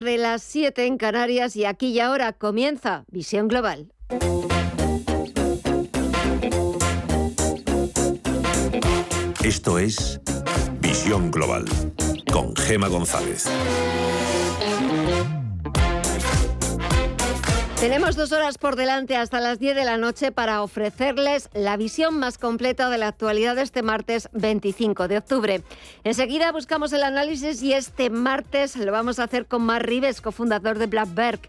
de las 7 en Canarias y aquí y ahora comienza Visión Global. Esto es Visión Global con Gema González. Tenemos dos horas por delante hasta las 10 de la noche para ofrecerles la visión más completa de la actualidad de este martes 25 de octubre. Enseguida buscamos el análisis y este martes lo vamos a hacer con Mar Rives, cofundador de Blackberg.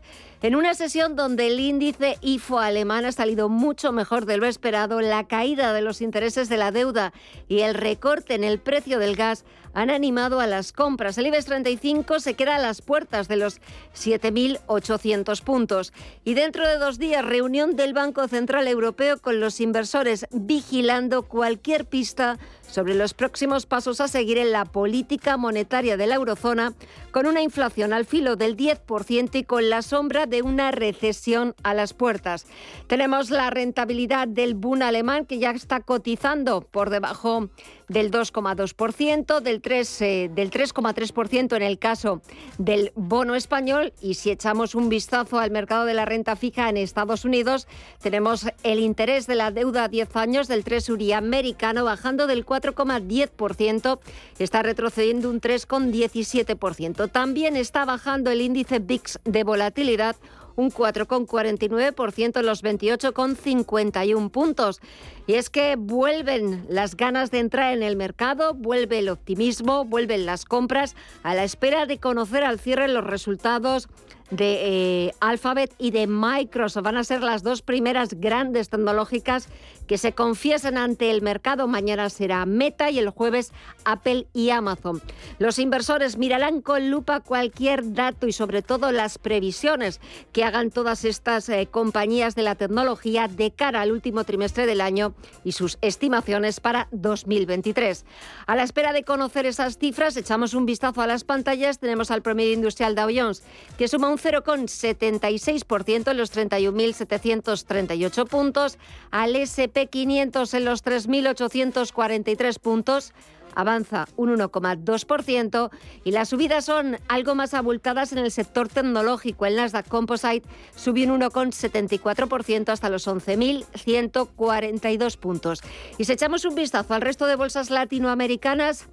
En una sesión donde el índice IFO alemán ha salido mucho mejor de lo esperado, la caída de los intereses de la deuda y el recorte en el precio del gas han animado a las compras. El IBEX 35 se queda a las puertas de los 7.800 puntos. Y dentro de dos días, reunión del Banco Central Europeo con los inversores vigilando cualquier pista sobre los próximos pasos a seguir en la política monetaria de la eurozona, con una inflación al filo del 10% y con la sombra de una recesión a las puertas. Tenemos la rentabilidad del Bund alemán que ya está cotizando por debajo del 2,2%, del 3,3% eh, en el caso del bono español y si echamos un vistazo al mercado de la renta fija en Estados Unidos, tenemos el interés de la deuda a 10 años del Treasury americano bajando del 4,10%, está retrocediendo un 3,17%. También está bajando el índice VIX de volatilidad un 4,49% en los 28,51 puntos. Y es que vuelven las ganas de entrar en el mercado, vuelve el optimismo, vuelven las compras a la espera de conocer al cierre los resultados de eh, Alphabet y de Microsoft. Van a ser las dos primeras grandes tecnológicas que se confiesen ante el mercado. Mañana será Meta y el jueves Apple y Amazon. Los inversores mirarán con lupa cualquier dato y sobre todo las previsiones que hagan todas estas eh, compañías de la tecnología de cara al último trimestre del año y sus estimaciones para 2023. A la espera de conocer esas cifras, echamos un vistazo a las pantallas. Tenemos al promedio industrial Dow Jones que suma un 0,76% en los 31.738 puntos, al SP500 en los 3.843 puntos avanza un 1,2% y las subidas son algo más abultadas en el sector tecnológico. El Nasdaq Composite subió un 1,74% hasta los 11.142 puntos. Y si echamos un vistazo al resto de bolsas latinoamericanas,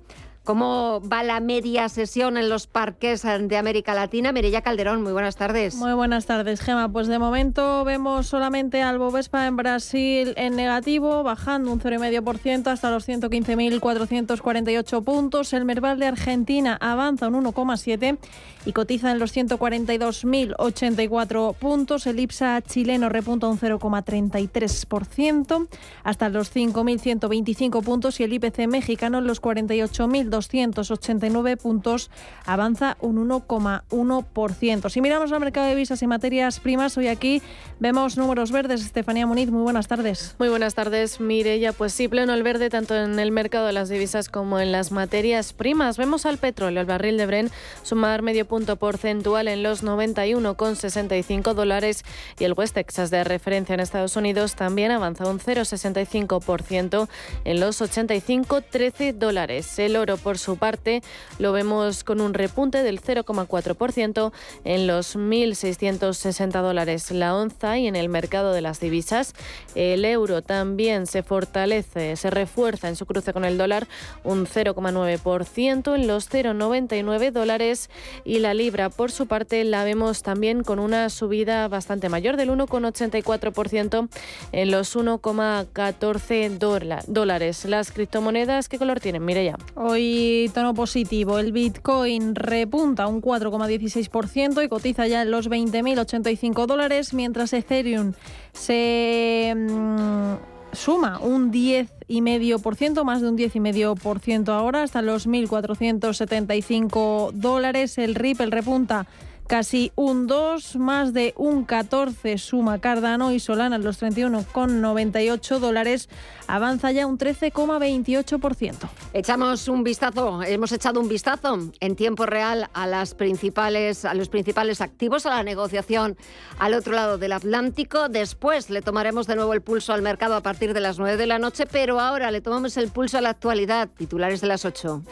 ¿Cómo va la media sesión en los parques de América Latina? Mireya Calderón, muy buenas tardes. Muy buenas tardes, Gema. Pues de momento vemos solamente al Bovespa en Brasil en negativo, bajando un 0,5% hasta los 115.448 puntos. El Merval de Argentina avanza un 1,7% y cotiza en los 142.084 puntos. El IPSA chileno repunta un 0,33% hasta los 5.125 puntos y el IPC mexicano en los 48.200 289 puntos, avanza un 1,1%. Si miramos al mercado de divisas y materias primas, hoy aquí vemos números verdes. Estefanía Muniz, muy buenas tardes. Muy buenas tardes, Mireya. Pues sí, pleno el verde tanto en el mercado de las divisas como en las materias primas. Vemos al petróleo, el barril de Bren, sumar medio punto porcentual en los 91,65 dólares y el West Texas de referencia en Estados Unidos también avanza un 0,65% en los 85,13 dólares. El oro por su parte, lo vemos con un repunte del 0,4% en los 1.660 dólares la onza y en el mercado de las divisas. El euro también se fortalece, se refuerza en su cruce con el dólar un 0,9% en los 0,99 dólares y la libra por su parte la vemos también con una subida bastante mayor del 1,84% en los 1,14 dólares. Las criptomonedas, ¿qué color tienen? Mire ya. Hoy tono positivo. El Bitcoin repunta un 4,16% y cotiza ya en los 20.085 dólares, mientras Ethereum se mm, suma un 10,5%, más de un 10,5% ahora, hasta los 1.475 dólares. El Ripple repunta casi un 2, más de un 14 suma Cardano y Solana los 31,98 dólares, avanza ya un 13,28%. Echamos un vistazo, hemos echado un vistazo en tiempo real a las principales a los principales activos a la negociación al otro lado del Atlántico. Después le tomaremos de nuevo el pulso al mercado a partir de las 9 de la noche, pero ahora le tomamos el pulso a la actualidad, titulares de las 8.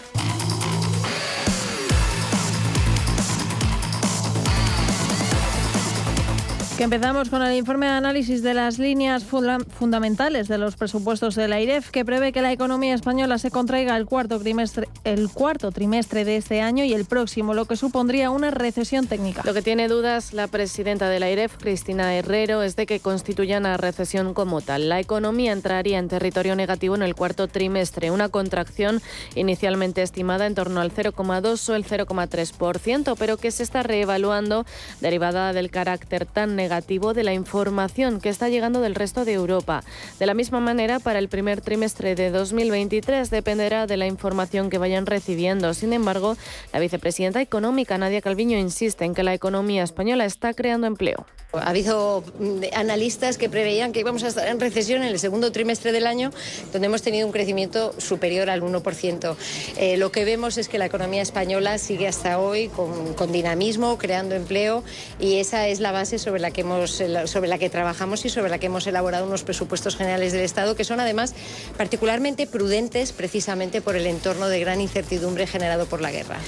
Que empezamos con el informe de análisis de las líneas fundamentales de los presupuestos de la IREF, que prevé que la economía española se contraiga el cuarto, trimestre, el cuarto trimestre de este año y el próximo, lo que supondría una recesión técnica. Lo que tiene dudas la presidenta de la IREF, Cristina Herrero, es de que constituya una recesión como tal. La economía entraría en territorio negativo en el cuarto trimestre, una contracción inicialmente estimada en torno al 0,2 o el 0,3%, pero que se está reevaluando derivada del carácter tan negativo negativo de la información que está llegando del resto de Europa. De la misma manera, para el primer trimestre de 2023 dependerá de la información que vayan recibiendo. Sin embargo, la vicepresidenta económica Nadia Calviño insiste en que la economía española está creando empleo. Ha habido mm, analistas que preveían que íbamos a estar en recesión en el segundo trimestre del año, donde hemos tenido un crecimiento superior al 1%. Eh, lo que vemos es que la economía española sigue hasta hoy con, con dinamismo, creando empleo, y esa es la base sobre la que hemos, sobre la que trabajamos y sobre la que hemos elaborado unos presupuestos generales del Estado que son además particularmente prudentes precisamente por el entorno de gran incertidumbre generado por la guerra.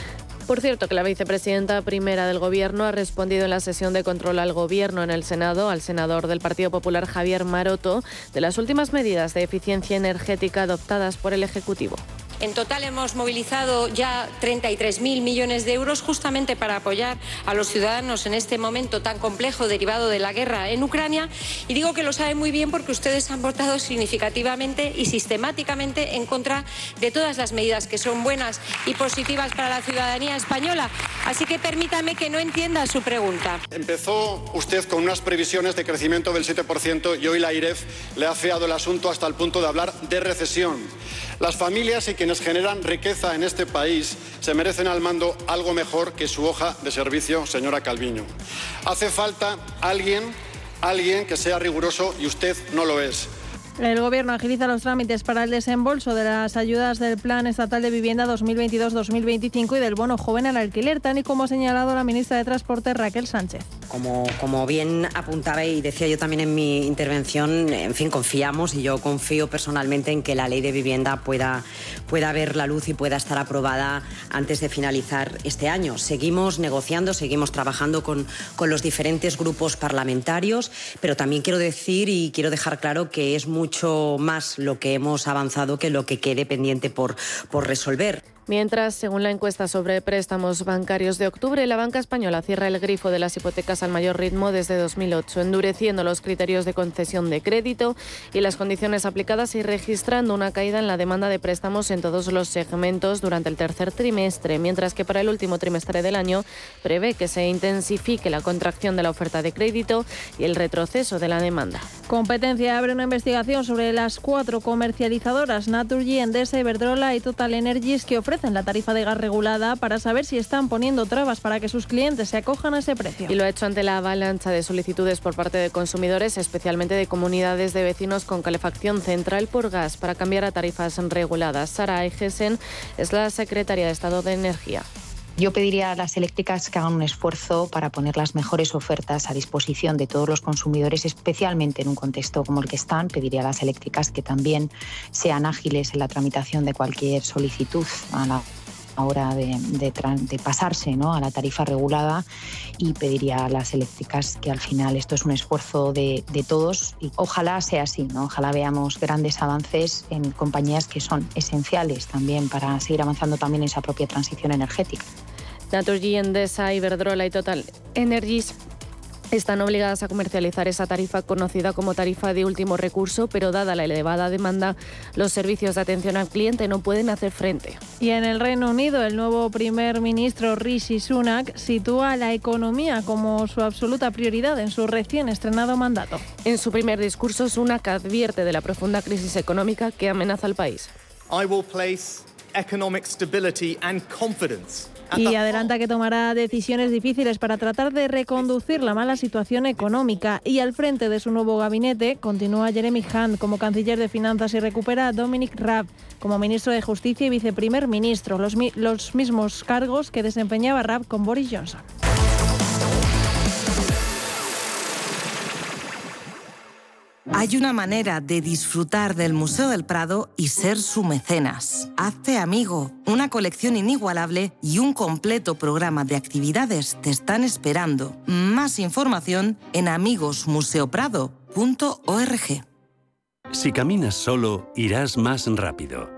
Por cierto, que la vicepresidenta primera del Gobierno ha respondido en la sesión de control al Gobierno en el Senado, al senador del Partido Popular Javier Maroto, de las últimas medidas de eficiencia energética adoptadas por el Ejecutivo. En total hemos movilizado ya 33.000 millones de euros justamente para apoyar a los ciudadanos en este momento tan complejo derivado de la guerra en Ucrania. Y digo que lo saben muy bien porque ustedes han votado significativamente y sistemáticamente en contra de todas las medidas que son buenas y positivas para la ciudadanía española. Así que permítame que no entienda su pregunta. Empezó usted con unas previsiones de crecimiento del 7% y hoy la IREF le ha feado el asunto hasta el punto de hablar de recesión. Las familias y quienes generan riqueza en este país se merecen al mando algo mejor que su hoja de servicio, señora Calviño. Hace falta alguien, alguien que sea riguroso y usted no lo es. El Gobierno agiliza los trámites para el desembolso de las ayudas del Plan Estatal de Vivienda 2022-2025 y del bono joven al alquiler, tal y como ha señalado la ministra de Transporte Raquel Sánchez. Como, como bien apuntaba y decía yo también en mi intervención, en fin, confiamos y yo confío personalmente en que la ley de vivienda pueda, pueda ver la luz y pueda estar aprobada antes de finalizar este año. Seguimos negociando, seguimos trabajando con, con los diferentes grupos parlamentarios, pero también quiero decir y quiero dejar claro que es muy mucho más lo que hemos avanzado que lo que quede pendiente por, por resolver. Mientras, según la encuesta sobre préstamos bancarios de octubre, la banca española cierra el grifo de las hipotecas al mayor ritmo desde 2008, endureciendo los criterios de concesión de crédito y las condiciones aplicadas y registrando una caída en la demanda de préstamos en todos los segmentos durante el tercer trimestre, mientras que para el último trimestre del año prevé que se intensifique la contracción de la oferta de crédito y el retroceso de la demanda. Competencia abre una investigación sobre las cuatro comercializadoras Naturgy, Endesa, Iberdrola y Total Energies que ofrecen en la tarifa de gas regulada para saber si están poniendo trabas para que sus clientes se acojan a ese precio. Y lo ha hecho ante la avalancha de solicitudes por parte de consumidores, especialmente de comunidades de vecinos con calefacción central por gas para cambiar a tarifas reguladas. Sara Egesen es la secretaria de Estado de Energía. Yo pediría a las eléctricas que hagan un esfuerzo para poner las mejores ofertas a disposición de todos los consumidores, especialmente en un contexto como el que están. Pediría a las eléctricas que también sean ágiles en la tramitación de cualquier solicitud a la hora de, pasarse a la tarifa regulada y pediría a las eléctricas que al final esto es un esfuerzo de, de, todos y ojalá sea así, ¿no? ojalá veamos grandes avances en compañías que son esenciales también para seguir avanzando también en esa propia transición energética. Naturgy, Endesa, Iberdrola y Total Energies están obligadas a comercializar esa tarifa conocida como tarifa de último recurso, pero dada la elevada demanda, los servicios de atención al cliente no pueden hacer frente. Y en el Reino Unido, el nuevo primer ministro Rishi Sunak sitúa la economía como su absoluta prioridad en su recién estrenado mandato. En su primer discurso, Sunak advierte de la profunda crisis económica que amenaza al país. I will place economic stability and confidence y adelanta que tomará decisiones difíciles para tratar de reconducir la mala situación económica. Y al frente de su nuevo gabinete continúa Jeremy Hunt como canciller de finanzas y recupera a Dominic Raab como ministro de Justicia y viceprimer ministro, los, los mismos cargos que desempeñaba Raab con Boris Johnson. Hay una manera de disfrutar del Museo del Prado y ser su mecenas. Hazte amigo. Una colección inigualable y un completo programa de actividades te están esperando. Más información en amigosmuseoprado.org. Si caminas solo, irás más rápido.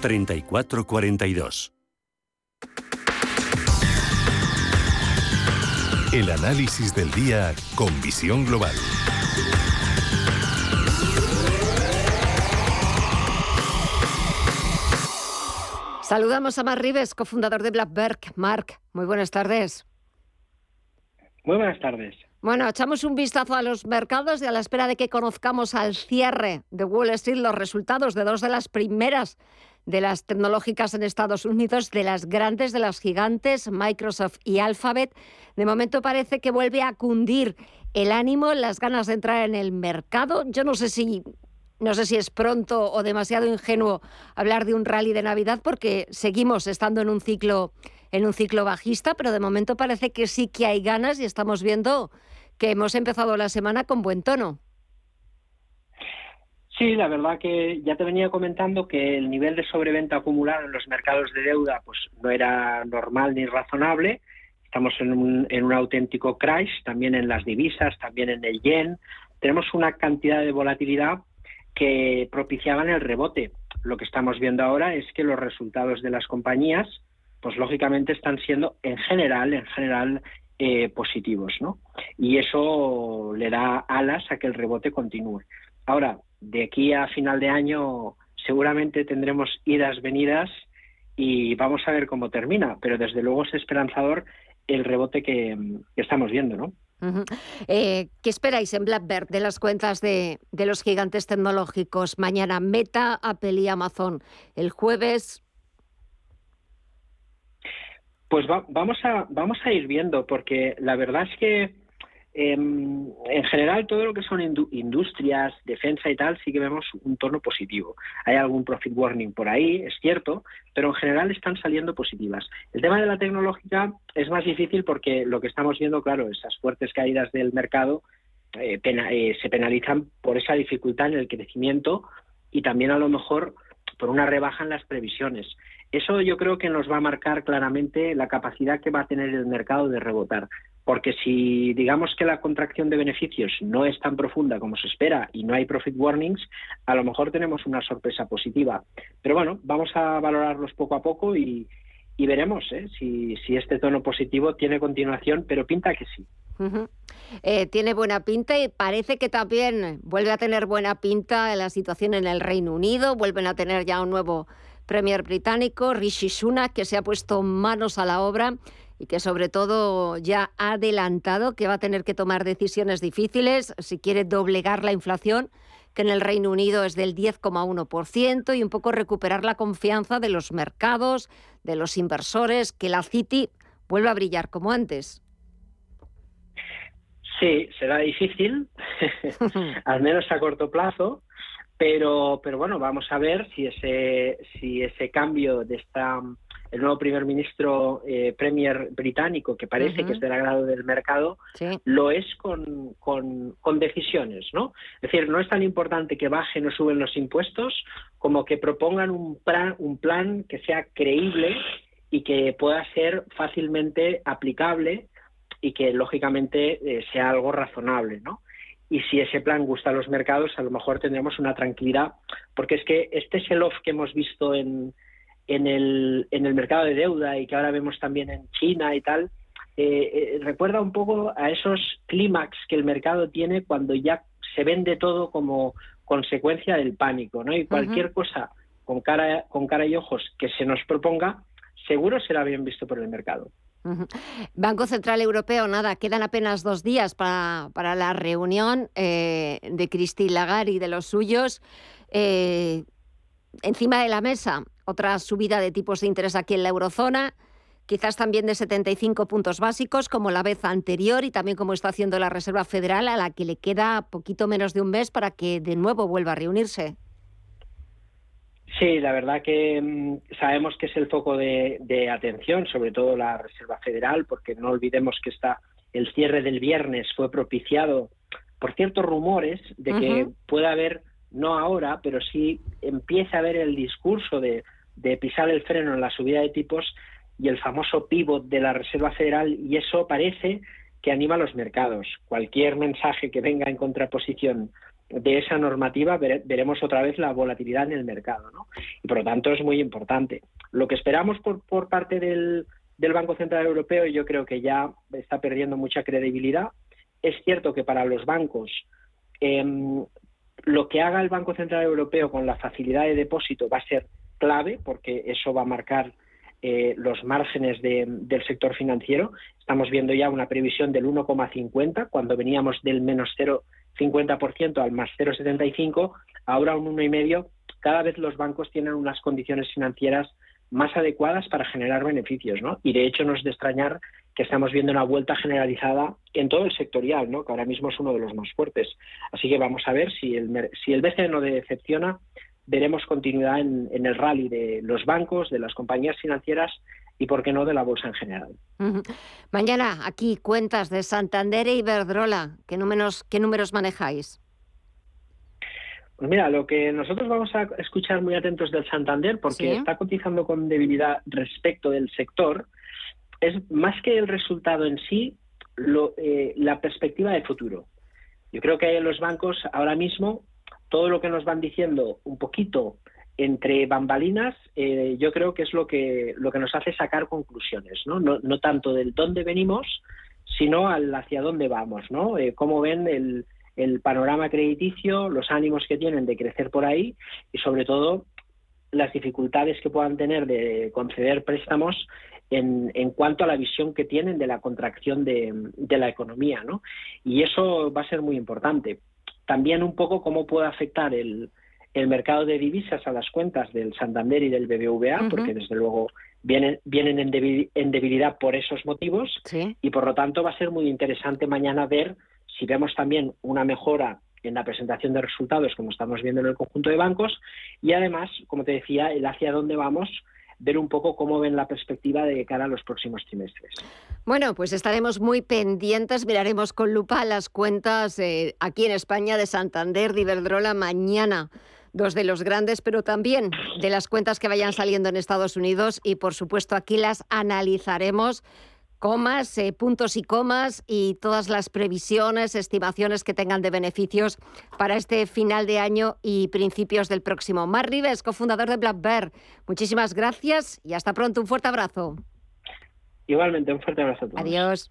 3442. El análisis del día con visión global. Saludamos a Mark Rives, cofundador de Blackberg. Mark, muy buenas tardes. Muy buenas tardes. Bueno, echamos un vistazo a los mercados y a la espera de que conozcamos al cierre de Wall Street los resultados de dos de las primeras de las tecnológicas en Estados Unidos, de las grandes, de las gigantes, Microsoft y Alphabet. De momento parece que vuelve a cundir el ánimo, las ganas de entrar en el mercado. Yo no sé si no sé si es pronto o demasiado ingenuo hablar de un rally de Navidad porque seguimos estando en un ciclo en un ciclo bajista, pero de momento parece que sí que hay ganas y estamos viendo que hemos empezado la semana con buen tono. Sí, la verdad que ya te venía comentando que el nivel de sobreventa acumulado en los mercados de deuda pues no era normal ni razonable. Estamos en un, en un auténtico crash, también en las divisas, también en el yen. Tenemos una cantidad de volatilidad que propiciaban el rebote. Lo que estamos viendo ahora es que los resultados de las compañías, pues lógicamente están siendo en general, en general eh, positivos, ¿no? Y eso le da alas a que el rebote continúe. Ahora, de aquí a final de año seguramente tendremos idas, venidas y vamos a ver cómo termina, pero desde luego es esperanzador el rebote que, estamos viendo, ¿no? Eh, ¿Qué esperáis en Blackbird de las cuentas de, de, los gigantes tecnológicos? Mañana Meta, Apple y Amazon. El jueves pues vamos, a, vamos a ir viendo, porque la verdad es que em, en general todo lo que son industrias, defensa y tal, sí que vemos un tono positivo. Hay algún profit warning por ahí, es cierto, pero en general están saliendo positivas. El tema de la tecnológica es más difícil porque lo que estamos viendo, claro, esas fuertes caídas del mercado eh, eh, se penalizan por esa dificultad en el crecimiento y también a lo mejor por una rebaja en las previsiones. Eso yo creo que nos va a marcar claramente la capacidad que va a tener el mercado de rebotar. Porque si digamos que la contracción de beneficios no es tan profunda como se espera y no hay profit warnings, a lo mejor tenemos una sorpresa positiva. Pero bueno, vamos a valorarlos poco a poco y, veremos ¿eh? si, este tono positivo tiene continuación, pero pinta que sí. Eh, tiene buena pinta y parece que también vuelve a tener buena pinta la situación en el Reino Unido, vuelven a tener ya un nuevo Premier británico, Rishi Sunak, que se ha puesto manos a la obra y que sobre todo ya ha adelantado que va a tener que tomar decisiones difíciles si quiere doblegar la inflación, que en el Reino Unido es del 10,1%, y un poco recuperar la confianza de los mercados, de los inversores, que la City vuelva a brillar como antes. Sí, será difícil, al menos a corto plazo, pero, pero bueno, vamos a ver si ese, si ese cambio de esta el nuevo primer ministro eh, premier británico, que parece que es del agrado del mercado, lo es con, con, con, decisiones, ¿no? Es decir, no es tan importante que bajen o suben los impuestos como que propongan un plan, un plan que sea creíble y que pueda ser fácilmente aplicable y que lógicamente eh, sea algo razonable, ¿no? y si ese plan gusta a los mercados, a lo mejor tendremos una tranquilidad, porque es que este sell-off que hemos visto en, en, el, en el mercado de deuda y que ahora vemos también en China y tal, eh, eh, recuerda un poco a esos clímax que el mercado tiene cuando ya se vende todo como consecuencia del pánico, ¿no? Y cualquier cosa con cara, con cara y ojos que se nos proponga, seguro será bien visto por el mercado. Banco Central Europeo, nada, quedan apenas dos días para, la reunión eh, de Christine Lagarde y de los suyos. Eh, encima de la mesa, otra subida de tipos de interés aquí en la eurozona, quizás también de 75 puntos básicos, como la vez anterior y también como está haciendo la Reserva Federal, a la que le queda poquito menos de un mes para que de nuevo vuelva a reunirse. Sí, la verdad que mm, sabemos que es el foco de, atención, sobre todo la Reserva Federal, porque no olvidemos que está el cierre del viernes fue propiciado por ciertos rumores de que puede haber, no ahora, pero sí empieza a haber el discurso de, de pisar el freno en la subida de tipos y el famoso pivot de la Reserva Federal, y eso parece que anima a los mercados. Cualquier mensaje que venga en contraposición de esa normativa veremos otra vez la volatilidad en el mercado. ¿no? Y por lo tanto es muy importante. Lo que esperamos por, por parte del, Banco Central Europeo, yo creo que ya está perdiendo mucha credibilidad. Es cierto que para los bancos em, lo que haga el Banco Central Europeo con la facilidad de depósito va a ser clave porque eso va a marcar eh, los márgenes del sector financiero. Estamos viendo ya una previsión del 1,50 cuando veníamos del menos 0 50% al más 0,75, ahora un 1,5%, cada vez los bancos tienen unas condiciones financieras más adecuadas para generar beneficios, ¿no? Y de hecho no es de extrañar que estamos viendo una vuelta generalizada en todo el sectorial, ¿no? Que ahora mismo es uno de los más fuertes. Así que vamos a ver si el, si el BCE no decepciona, veremos continuidad en, el rally de los bancos, de las compañías financieras y, por qué no, de la bolsa en general. Mañana aquí cuentas de Santander e Iberdrola. ¿Qué números, qué números manejáis? Pues mira, lo que nosotros vamos a escuchar muy atentos del Santander, porque está cotizando con debilidad respecto del sector, es más que el resultado en sí, eh, la perspectiva de futuro. Yo creo que los bancos ahora mismo, todo lo que nos van diciendo un poquito entre bambalinas, eh, yo creo que es lo que, lo que nos hace sacar conclusiones, ¿no? No, tanto del dónde venimos, sino al hacia dónde vamos, ¿no? Eh, cómo ven el, el panorama crediticio, los ánimos que tienen de crecer por ahí y sobre todo las dificultades que puedan tener de conceder préstamos en, en, cuanto a la visión que tienen de la contracción de, de, la economía, ¿no? Y eso va a ser muy importante. También un poco cómo puede afectar el, el mercado de divisas a las cuentas del Santander y del BBVA, porque desde luego vienen, vienen en, debilidad por esos motivos y por lo tanto va a ser muy interesante mañana ver si vemos también una mejora en la presentación de resultados como estamos viendo en el conjunto de bancos y además, como te decía, el hacia dónde vamos ver un poco cómo ven la perspectiva de cara a los próximos trimestres. Bueno, pues estaremos muy pendientes, miraremos con lupa las cuentas eh, aquí en España de Santander, de Iberdrola mañana dos de los grandes, pero también de las cuentas que vayan saliendo en Estados Unidos y por supuesto aquí las analizaremos comas, eh, puntos y comas y todas las previsiones, estimaciones que tengan de beneficios para este final de año y principios del próximo. Mar Rives, cofundador de Black Bear, muchísimas gracias y hasta pronto. Un fuerte abrazo. Igualmente, un fuerte abrazo a todos. Adiós.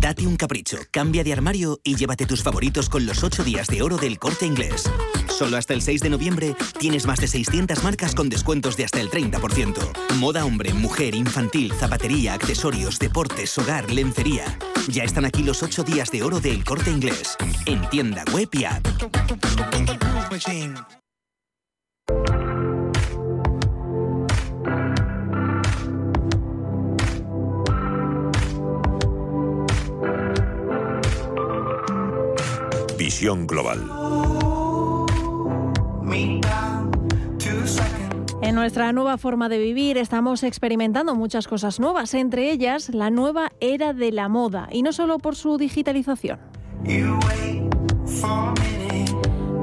Date un capricho, cambia de armario y llévate tus favoritos con los 8 días de oro del corte inglés. Solo hasta el 6 de noviembre tienes más de 600 marcas con descuentos de hasta el 30%. Moda hombre, mujer, infantil, zapatería, accesorios, deportes, hogar, lencería. Ya están aquí los 8 días de oro del corte inglés. En tienda web y app. Visión Global. En nuestra nueva forma de vivir estamos experimentando muchas cosas nuevas, entre ellas la nueva era de la moda, y no solo por su digitalización.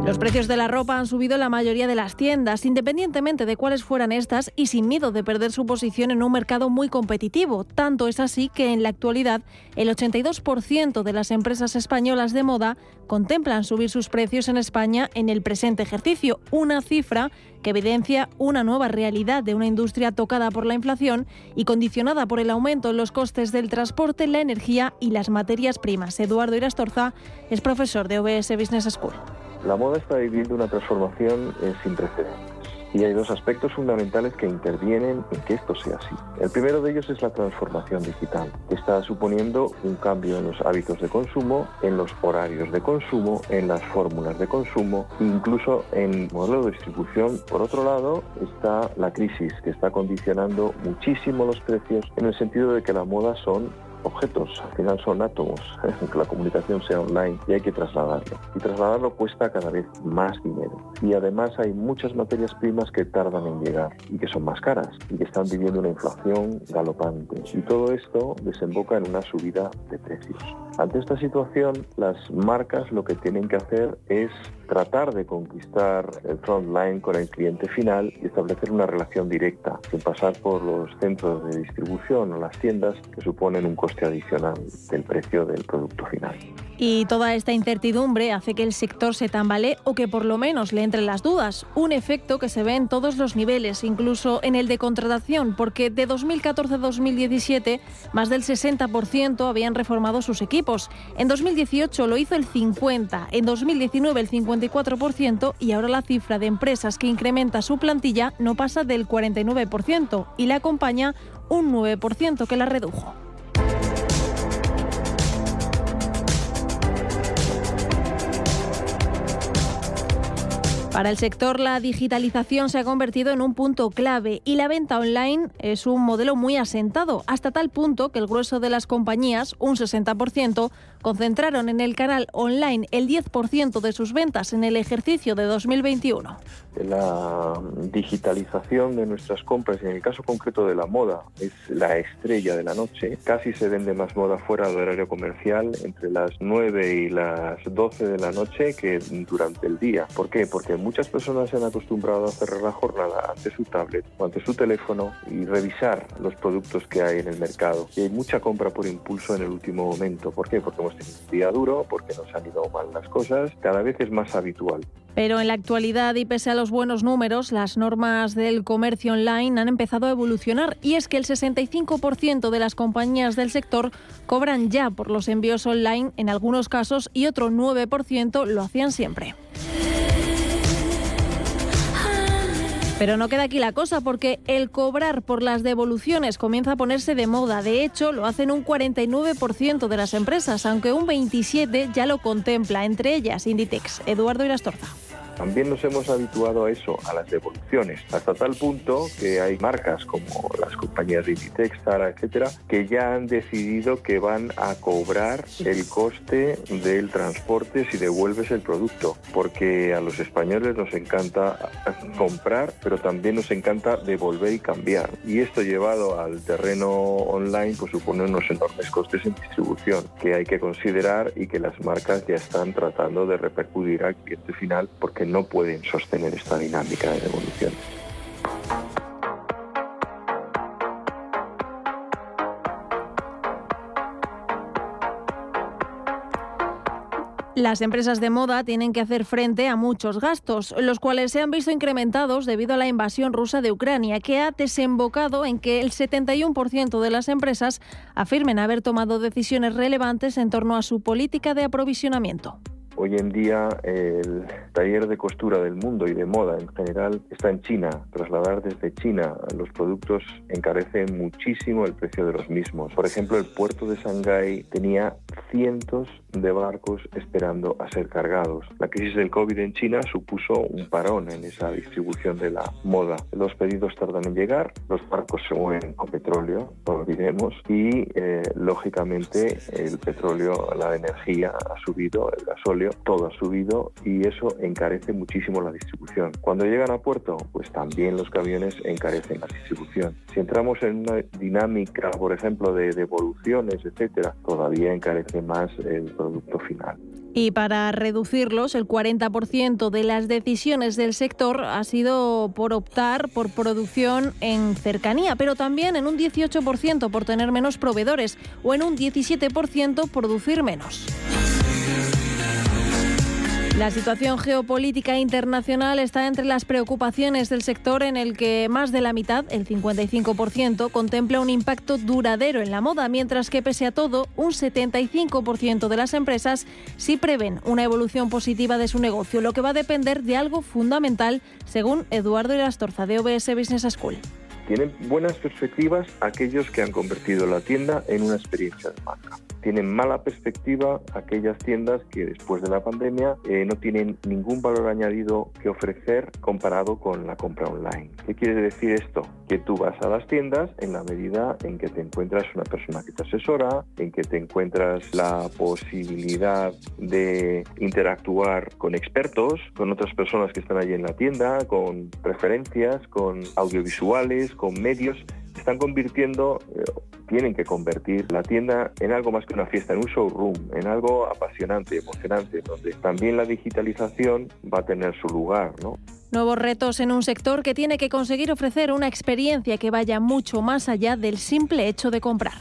Los precios de la ropa han subido en la mayoría de las tiendas, independientemente de cuáles fueran estas y sin miedo de perder su posición en un mercado muy competitivo. Tanto es así que en la actualidad el 82% de las empresas españolas de moda contemplan subir sus precios en España en el presente ejercicio, una cifra que evidencia una nueva realidad de una industria tocada por la inflación y condicionada por el aumento en los costes del transporte, la energía y las materias primas. Eduardo Irastorza es profesor de OBS Business School. La moda está viviendo una transformación eh, sin precedentes. Y hay dos aspectos fundamentales que intervienen en que esto sea así. El primero de ellos es la transformación digital, que está suponiendo un cambio en los hábitos de consumo, en los horarios de consumo, en las fórmulas de consumo, incluso en modelo de distribución. Por otro lado, está la crisis, que está condicionando muchísimo los precios en el sentido de que la moda son objetos, al final son átomos, que la comunicación sea online y hay que trasladarlo. Y trasladarlo cuesta cada vez más dinero. Y además hay muchas materias primas que tardan en llegar y que son más caras y que están viviendo una inflación galopante. Y todo esto desemboca en una subida de precios. Ante esta situación, las marcas lo que tienen que hacer es tratar de conquistar el frontline con el cliente final y establecer una relación directa, sin pasar por los centros de distribución o las tiendas que suponen un coste adicional del precio del producto final. Y toda esta incertidumbre hace que el sector se tambalee o que por lo menos le entren las dudas. Un efecto que se ve en todos los niveles, incluso en el de contratación, porque de 2014 a 2017 más del 60% habían reformado sus equipos. En 2018 lo hizo el 50%, en 2019 el 54% y ahora la cifra de empresas que incrementa su plantilla no pasa del 49% y le acompaña un 9% que la redujo. Para el sector, la digitalización se ha convertido en un punto clave y la venta online es un modelo muy asentado, hasta tal punto que el grueso de las compañías, un 60%, concentraron en el canal online el 10% de sus ventas en el ejercicio de 2021. La digitalización de nuestras compras, y en el caso concreto de la moda, es la estrella de la noche. Casi se vende más moda fuera del horario comercial entre las 9 y las 12 de la noche que durante el día. ¿Por qué? Porque muchas personas se han acostumbrado a cerrar la jornada ante su tablet o ante su teléfono y revisar los productos que hay en el mercado. Y hay mucha compra por impulso en el último momento. ¿Por qué? Porque hemos tenido un día duro, porque nos han ido mal las cosas. Cada vez es más habitual. Pero en la actualidad y pese a los buenos números, las normas del comercio online han empezado a evolucionar y es que el 65% de las compañías del sector cobran ya por los envíos online en algunos casos y otro 9% lo hacían siempre. Pero no queda aquí la cosa porque el cobrar por las devoluciones comienza a ponerse de moda. De hecho, lo hacen un 49% de las empresas, aunque un 27% ya lo contempla, entre ellas Inditex. Eduardo Irastorza. También nos hemos habituado a eso, a las devoluciones, hasta tal punto que hay marcas como las compañías de Zara, etcétera, que ya han decidido que van a cobrar el coste del transporte si devuelves el producto, porque a los españoles nos encanta comprar, pero también nos encanta devolver y cambiar. Y esto llevado al terreno online pues supone unos enormes costes en distribución que hay que considerar y que las marcas ya están tratando de repercutir al cliente final porque no pueden sostener esta dinámica de devolución. Las empresas de moda tienen que hacer frente a muchos gastos, los cuales se han visto incrementados debido a la invasión rusa de Ucrania, que ha desembocado en que el 71% de las empresas afirmen haber tomado decisiones relevantes en torno a su política de aprovisionamiento. Hoy en día el taller de costura del mundo y de moda en general está en China. Trasladar desde China los productos encarece muchísimo el precio de los mismos. Por ejemplo, el puerto de Shanghái tenía cientos de barcos esperando a ser cargados. La crisis del COVID en China supuso un parón en esa distribución de la moda. Los pedidos tardan en llegar, los barcos se mueven con petróleo, no olvidemos, y eh, lógicamente el petróleo, la energía ha subido, el gasóleo, todo ha subido y eso encarece muchísimo la distribución. Cuando llegan a puerto, pues también los camiones encarecen la distribución. Si entramos en una dinámica, por ejemplo, de devoluciones, etcétera, todavía encarece más el producto final. Y para reducirlos, el 40% de las decisiones del sector ha sido por optar por producción en cercanía, pero también en un 18% por tener menos proveedores o en un 17% producir menos. La situación geopolítica internacional está entre las preocupaciones del sector en el que más de la mitad, el 55%, contempla un impacto duradero en la moda, mientras que pese a todo, un 75% de las empresas sí prevén una evolución positiva de su negocio, lo que va a depender de algo fundamental, según Eduardo Irastorza de OBS Business School. Tienen buenas perspectivas aquellos que han convertido la tienda en una experiencia de marca tienen mala perspectiva aquellas tiendas que después de la pandemia eh, no tienen ningún valor añadido que ofrecer comparado con la compra online. ¿Qué quiere decir esto? Que tú vas a las tiendas en la medida en que te encuentras una persona que te asesora, en que te encuentras la posibilidad de interactuar con expertos, con otras personas que están allí en la tienda, con preferencias, con audiovisuales, con medios están convirtiendo, eh, tienen que convertir la tienda en algo más que una fiesta, en un showroom, en algo apasionante, emocionante, donde también la digitalización va a tener su lugar. Nuevos retos en un sector que tiene que conseguir ofrecer una experiencia que vaya mucho más allá del simple hecho de comprar.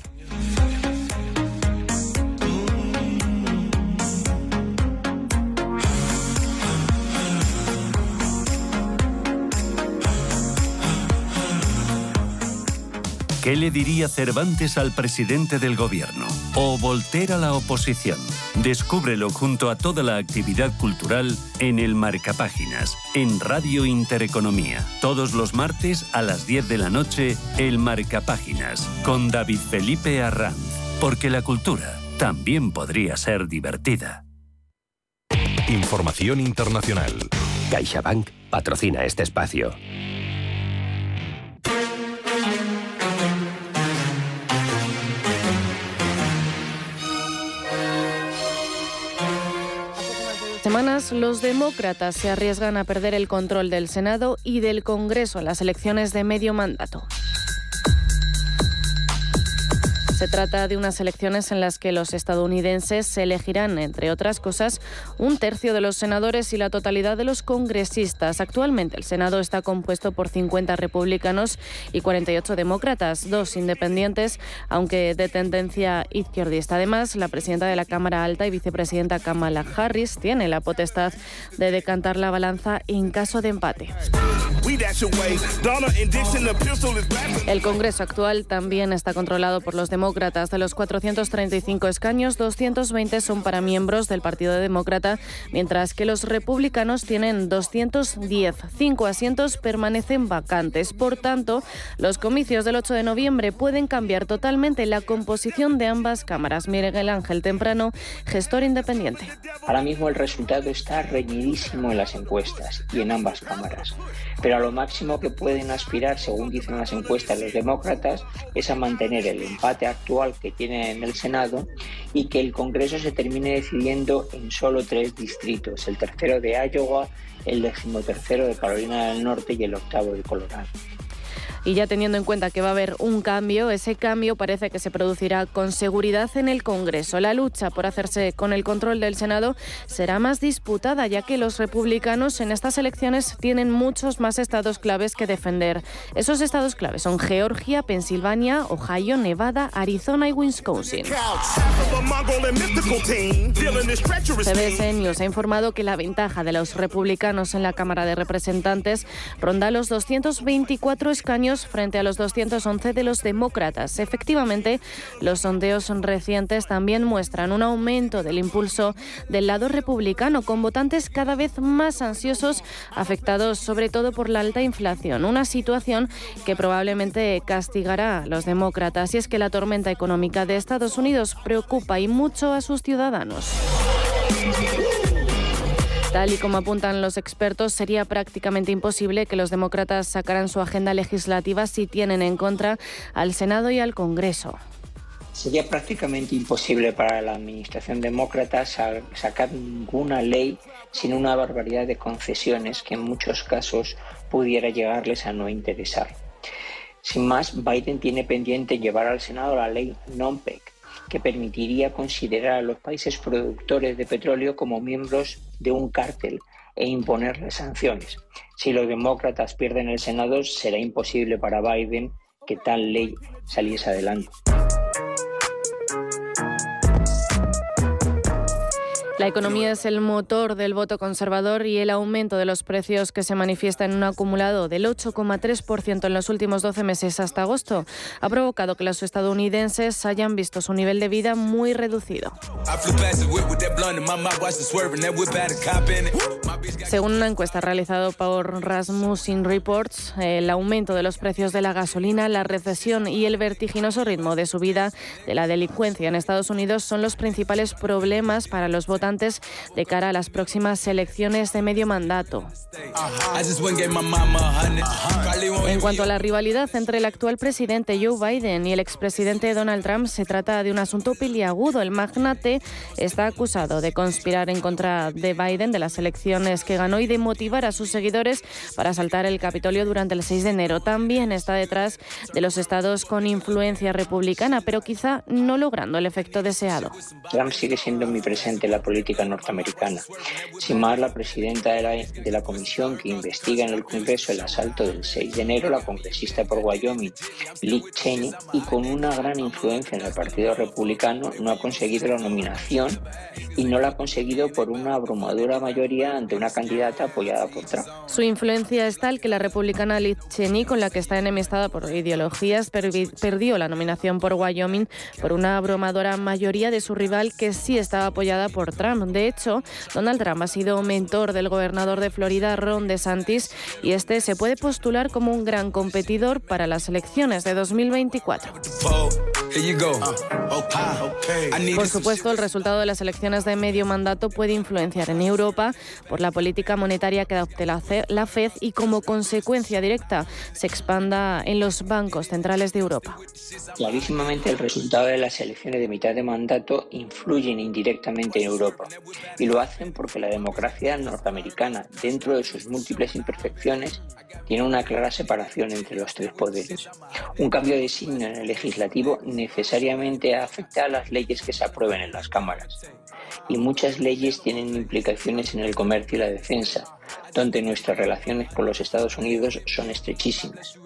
¿Qué le diría Cervantes al presidente del gobierno? ¿O Voltaire a la oposición? Descúbrelo junto a toda la actividad cultural en el Marcapáginas, en Radio Intereconomía. Todos los martes a las 10 de la noche, el Marcapáginas, con David Felipe Arranz. Porque la cultura también podría ser divertida. Información internacional. CaixaBank patrocina este espacio. Los demócratas se arriesgan a perder el control del Senado y del Congreso en las elecciones de medio mandato. Se trata de unas elecciones en las que los estadounidenses se elegirán, entre otras cosas, un tercio de los senadores y la totalidad de los congresistas. Actualmente el Senado está compuesto por 50 republicanos y 48 demócratas, dos independientes, aunque de tendencia izquierdista. Además, la presidenta de la Cámara Alta y vicepresidenta Kamala Harris tiene la potestad de decantar la balanza en caso de empate. El Congreso actual también está controlado por los demócratas demócratas. De los 435 escaños, 220 son para miembros del Partido Demócrata, mientras que los republicanos tienen 210. Cinco asientos permanecen vacantes. Por tanto, los comicios del 8 de noviembre pueden cambiar totalmente la composición de ambas cámaras. Miguel Ángel Temprano, gestor independiente. Ahora mismo el resultado está reñidísimo en las encuestas y en ambas cámaras. Pero a lo máximo que pueden aspirar, según dicen las encuestas los demócratas, es a mantener el empate actual que tiene en el Senado y que el Congreso se termine decidiendo en solo tres distritos, el tercero de Iowa, el decimotercero de Carolina del Norte y el octavo de Colorado. Y ya teniendo en cuenta que va a haber un cambio, ese cambio parece que se producirá con seguridad en el Congreso. La lucha por hacerse con el control del Senado será más disputada, ya que los republicanos en estas elecciones tienen muchos más estados claves que defender. Esos estados claves son Georgia, Pensilvania, Ohio, Nevada, Arizona y Wisconsin. CBS News ha informado que la ventaja de los republicanos en la Cámara de Representantes ronda los 224 escaños frente a los 211 de los demócratas. Efectivamente, los sondeos recientes también muestran un aumento del impulso del lado republicano, con votantes cada vez más ansiosos, afectados sobre todo por la alta inflación, una situación que probablemente castigará a los demócratas. Y es que la tormenta económica de Estados Unidos preocupa y mucho a sus ciudadanos. Tal y como apuntan los expertos, sería prácticamente imposible que los demócratas sacaran su agenda legislativa si tienen en contra al Senado y al Congreso. Sería prácticamente imposible para la administración demócrata sacar ninguna ley sin una barbaridad de concesiones que en muchos casos pudiera llegarles a no interesar. Sin más, Biden tiene pendiente llevar al Senado la ley non-PEC, que permitiría considerar a los países productores de petróleo como miembros de un cártel e imponerles sanciones. Si los demócratas pierden el Senado, será imposible para Biden que tal ley saliese adelante. La economía es el motor del voto conservador y el aumento de los precios que se manifiesta en un acumulado del 8,3% en los últimos 12 meses hasta agosto ha provocado que los estadounidenses hayan visto su nivel de vida muy reducido. Según una encuesta realizada por Rasmussen Reports, el aumento de los precios de la gasolina, la recesión y el vertiginoso ritmo de subida de la delincuencia en Estados Unidos son los principales problemas para los votantes de cara a las próximas elecciones de medio mandato. En cuanto a la rivalidad entre el actual presidente Joe Biden y el expresidente Donald Trump, se trata de un asunto peliagudo. El magnate está acusado de conspirar en contra de Biden de las elecciones que ganó y de motivar a sus seguidores para asaltar el Capitolio durante el 6 de enero. También está detrás de los estados con influencia republicana, pero quizá no logrando el efecto deseado. Trump sigue siendo presente la política política norteamericana. Sin más, la presidenta de la, de la comisión que investiga en el Congreso el asalto del 6 de enero, la congresista por Wyoming, Liz Cheney, y con una gran influencia en el Partido Republicano, no ha conseguido la nominación y no la ha conseguido por una abrumadora mayoría ante una candidata apoyada por Trump. Su influencia es tal que la republicana Liz Cheney, con la que está enemistada por ideologías, perdió la nominación por Wyoming por una abrumadora mayoría de su rival que sí estaba apoyada por Trump. De hecho, Donald Trump ha sido mentor del gobernador de Florida, Ron DeSantis, y este se puede postular como un gran competidor para las elecciones de 2024. Por supuesto, el resultado de las elecciones de medio mandato puede influenciar en Europa por la política monetaria que adopte la FED y como consecuencia directa se expanda en los bancos centrales de Europa. Clarísimamente el resultado de las elecciones de mitad de mandato influyen indirectamente en Y lo hacen porque la democracia norteamericana, dentro de sus múltiples imperfecciones, tiene una clara separación entre los tres poderes. Un cambio de signo en el legislativo necesariamente afecta a las leyes que se aprueben en las cámaras. Y muchas leyes tienen implicaciones en el comercio y la defensa, donde nuestras relaciones con los Estados Unidos son estrechísimas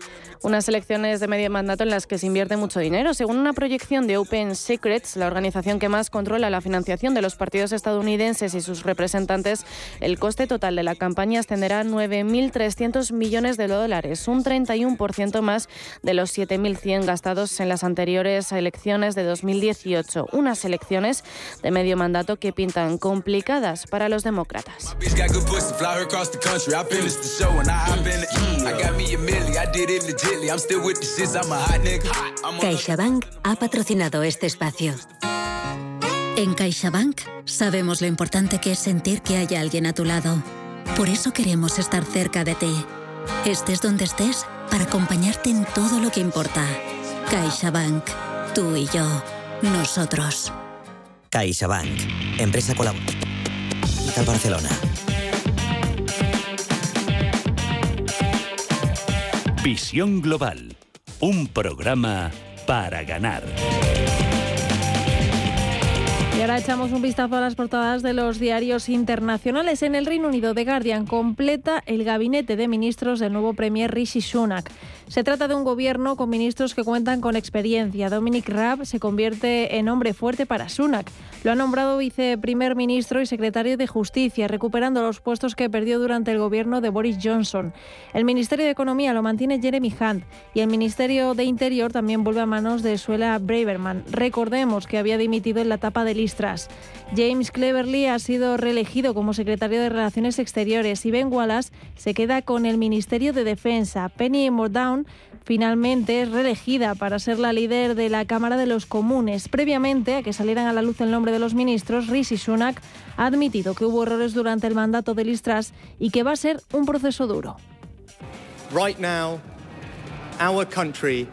unas elecciones de medio mandato en las que se invierte mucho dinero. Según una proyección de Open Secrets, la organización que más controla la financiación de los partidos estadounidenses y sus representantes, el coste total de la campaña ascenderá a 9.300 millones de dólares, un 31% más de los 7.100 gastados en las anteriores elecciones de 2018. Unas elecciones de medio mandato que pintan complicadas para los demócratas. CaixaBank ha patrocinado este espacio. En CaixaBank sabemos lo importante que es sentir que hay alguien a tu lado. Por eso queremos estar cerca de ti. Estés donde estés para acompañarte en todo lo que importa. CaixaBank. Tú y yo. Nosotros. CaixaBank. Empresa colaborativa. Barcelona. Visión Global, un programa para ganar. Y ahora echamos un vistazo a las portadas de los diarios internacionales. En el Reino Unido, The Guardian completa el gabinete de ministros del nuevo Premier Rishi Sunak. Se trata de un gobierno con ministros que cuentan con experiencia. Dominic Raab se convierte en hombre fuerte para Sunak. Lo ha nombrado viceprimer ministro y secretario de Justicia, recuperando los puestos que perdió durante el gobierno de Boris Johnson. El Ministerio de Economía lo mantiene Jeremy Hunt y el Ministerio de Interior también vuelve a manos de Suela Braverman. Recordemos que había dimitido en la etapa de Listras. James Cleverly ha sido reelegido como secretario de Relaciones Exteriores y Ben Wallace se queda con el Ministerio de Defensa. Penny Finalmente es reelegida para ser la líder de la Cámara de los Comunes. Previamente a que salieran a la luz el nombre de los ministros, Rishi Sunak ha admitido que hubo errores durante el mandato de Listras y que va a ser un proceso duro. Right now, our country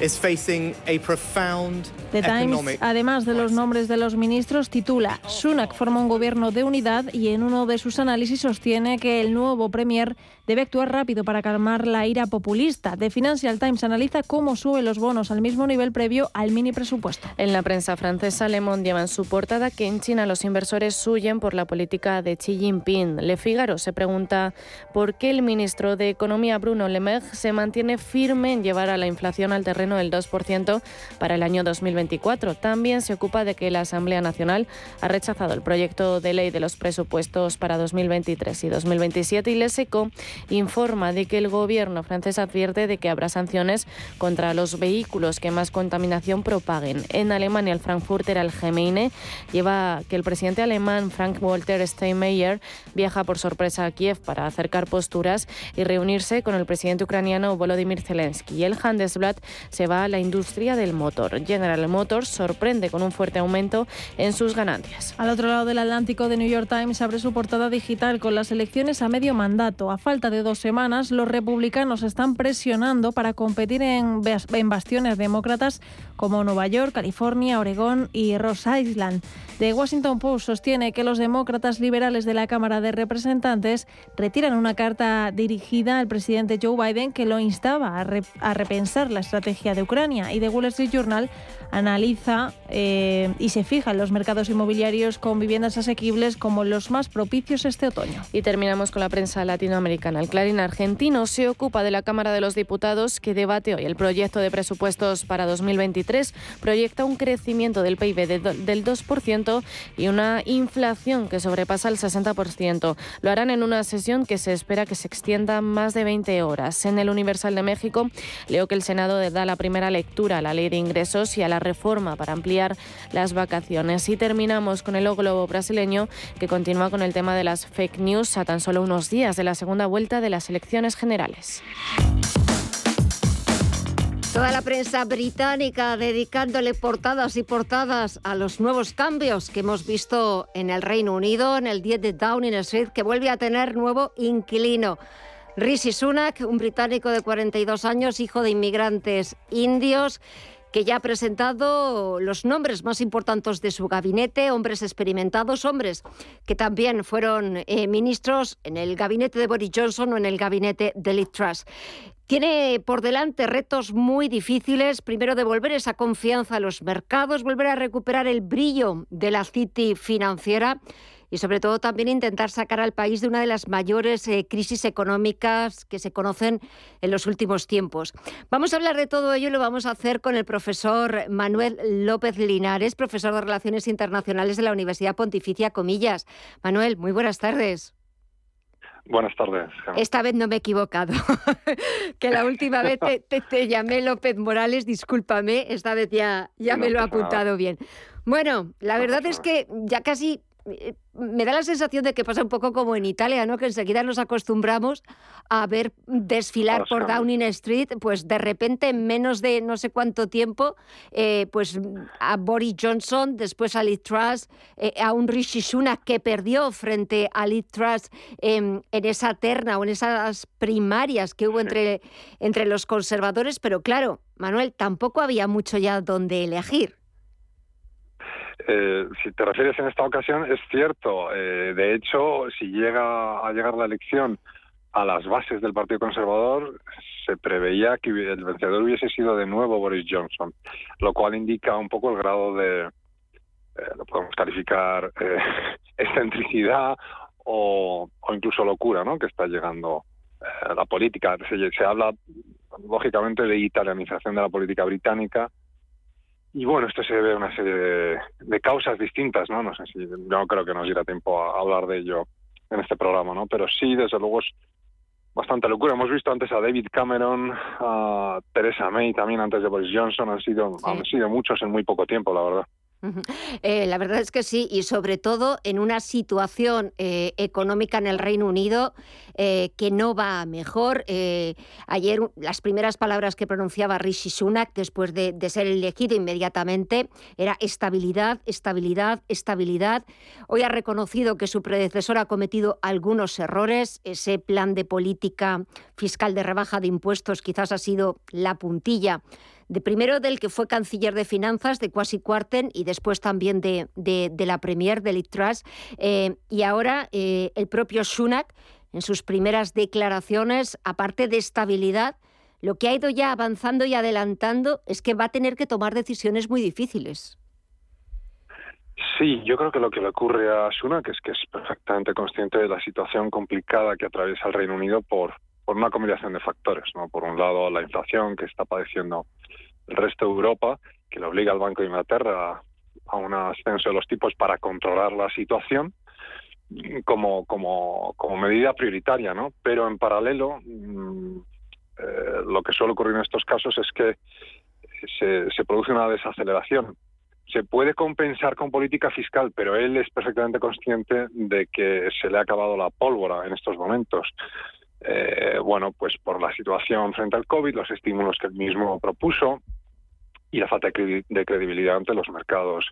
is facing a profound The Times, además de los nombres de los ministros, titula Sunak forma un gobierno de unidad y en uno de sus análisis sostiene que el nuevo premier debe actuar rápido para calmar la ira populista. The Financial Times analiza cómo suben los bonos al mismo nivel previo al mini presupuesto. En la prensa francesa, Le Monde lleva en su portada que en China los inversores huyen por la política de Xi Jinping. Le Figaro se pregunta por qué el ministro de Economía, Bruno Le Maire, se mantiene firme en llevar a la inflación al terreno del 2% para el año 2024. También se ocupa de que la Asamblea Nacional ha rechazado el proyecto de ley de los presupuestos para 2023 y 2027 y Le Seco informa de que el gobierno francés advierte de que habrá sanciones contra los vehículos que más contaminación propaguen. En Alemania, el Frankfurter Allgemeine lleva que el presidente alemán Frank-Walter Steinmeier viaja por sorpresa a Kiev para acercar posturas y reunirse con el presidente ucraniano Volodymyr Zelensky. El Handelsblatt se va a la industria del motor. General Motors sorprende con un fuerte aumento en sus ganancias. Al otro lado del Atlántico, The New York Times abre su portada digital con las elecciones a medio mandato. A falta de dos semanas, los republicanos están presionando para competir en, en bastiones demócratas como Nueva York, California, Oregón y Rhode Island. The Washington Post sostiene que los demócratas liberales de la Cámara de Representantes retiran una carta dirigida al presidente Joe Biden que lo instaba a, re a repensar la estrategia de Ucrania. Y The Wall Street Journal analiza eh, y se fija en los mercados inmobiliarios con viviendas asequibles como los más propicios este otoño. Y terminamos con la prensa latinoamericana. El Clarín argentino se ocupa de la Cámara de los Diputados que debate hoy el proyecto de presupuestos para 2023. Proyecta un crecimiento del PIB de, del 2% y una inflación que sobrepasa el 60%. Lo harán en una sesión que se espera que se extienda más de 20 horas. En el Universal de México leo que el Senado da la primera lectura a la ley de ingresos y a la reforma para ampliar las vacaciones. Y terminamos con el globo brasileño que continúa con el tema de las fake news a tan solo unos días de la segunda vuelta de las elecciones generales. Toda la prensa británica dedicándole portadas y portadas a los nuevos cambios que hemos visto en el Reino Unido, en el 10 de Downing Street, que vuelve a tener nuevo inquilino. Rishi Sunak, un británico de 42 años, hijo de inmigrantes indios, que ya ha presentado los nombres más importantes de su gabinete, hombres experimentados, hombres que también fueron eh, ministros en el gabinete de Boris Johnson o en el gabinete de Liz Truss. Tiene por delante retos muy difíciles. Primero, devolver esa confianza a los mercados, volver a recuperar el brillo de la City financiera y sobre todo también intentar sacar al país de una de las mayores eh, crisis económicas que se conocen en los últimos tiempos. Vamos a hablar de todo ello y lo vamos a hacer con el profesor Manuel López Linares, profesor de Relaciones Internacionales de la Universidad Pontificia Comillas. Manuel, muy buenas tardes. Buenas tardes. Esta vez no me he equivocado. que la última vez te, llamé López Morales, discúlpame, esta vez ya, ya me lo he apuntado bien. Bueno, la verdad es que ya casi me da la sensación de que pasa un poco como en Italia, ¿no? Que enseguida nos acostumbramos a ver desfilar por Downing Street, pues de repente en menos de no sé cuánto tiempo, eh, pues a Boris Johnson, después a Liz Truss, eh, a un Rishi Sunak que perdió frente a Liz Truss en esa terna o en esas primarias que hubo entre, entre los conservadores, pero claro, Manuel, tampoco había mucho ya donde elegir. Eh, si te refieres en esta ocasión, es cierto. Eh, de hecho, si llega a llegar la elección a las bases del Partido Conservador, se preveía que el vencedor hubiese sido de nuevo Boris Johnson, lo cual indica un poco el grado de, eh, lo podemos calificar, excentricidad o, incluso locura, ¿no? Que está llegando la política. se habla, lógicamente, de italianización de la política británica y bueno, esto se debe a una serie de, causas distintas, ¿no? No sé si, no creo que nos diera tiempo a hablar de ello en este programa, ¿no? Pero sí, desde luego es bastante locura. Hemos visto antes a David Cameron, a Theresa May también antes de Boris Johnson, han sido, han sido muchos en muy poco tiempo, la verdad. Eh, la verdad es que sí, y sobre todo en una situación eh, económica en el Reino Unido eh, que no va mejor. ayer las primeras palabras que pronunciaba Rishi Sunak después de, de, ser elegido inmediatamente era estabilidad, estabilidad, estabilidad. Hoy ha reconocido que su predecesor ha cometido algunos errores. Ese plan de política fiscal de rebaja de impuestos quizás ha sido la puntilla de primero del que fue canciller de finanzas de Kwasi Kwarteng y después también de, la premier de Liz Truss, eh, y ahora eh, el propio Sunak en sus primeras declaraciones, aparte de estabilidad, lo que ha ido ya avanzando y adelantando es que va a tener que tomar decisiones muy difíciles. Sí, yo creo que lo que le ocurre a Sunak es que es perfectamente consciente de la situación complicada que atraviesa el Reino Unido por, por una combinación de factores. ¿no? Por un lado, la inflación que está padeciendo el resto de Europa, que le obliga al Banco de Inglaterra a, un ascenso de los tipos para controlar la situación como, como, como medida prioritaria, ¿no? Pero en paralelo, mm, eh, lo que suele ocurrir en estos casos es que se, se produce una desaceleración se puede compensar con política fiscal, pero él es perfectamente consciente de que se le ha acabado la pólvora en estos momentos. Eh, bueno, pues por la situación frente al COVID, los estímulos que él mismo propuso y la falta de credibilidad ante los mercados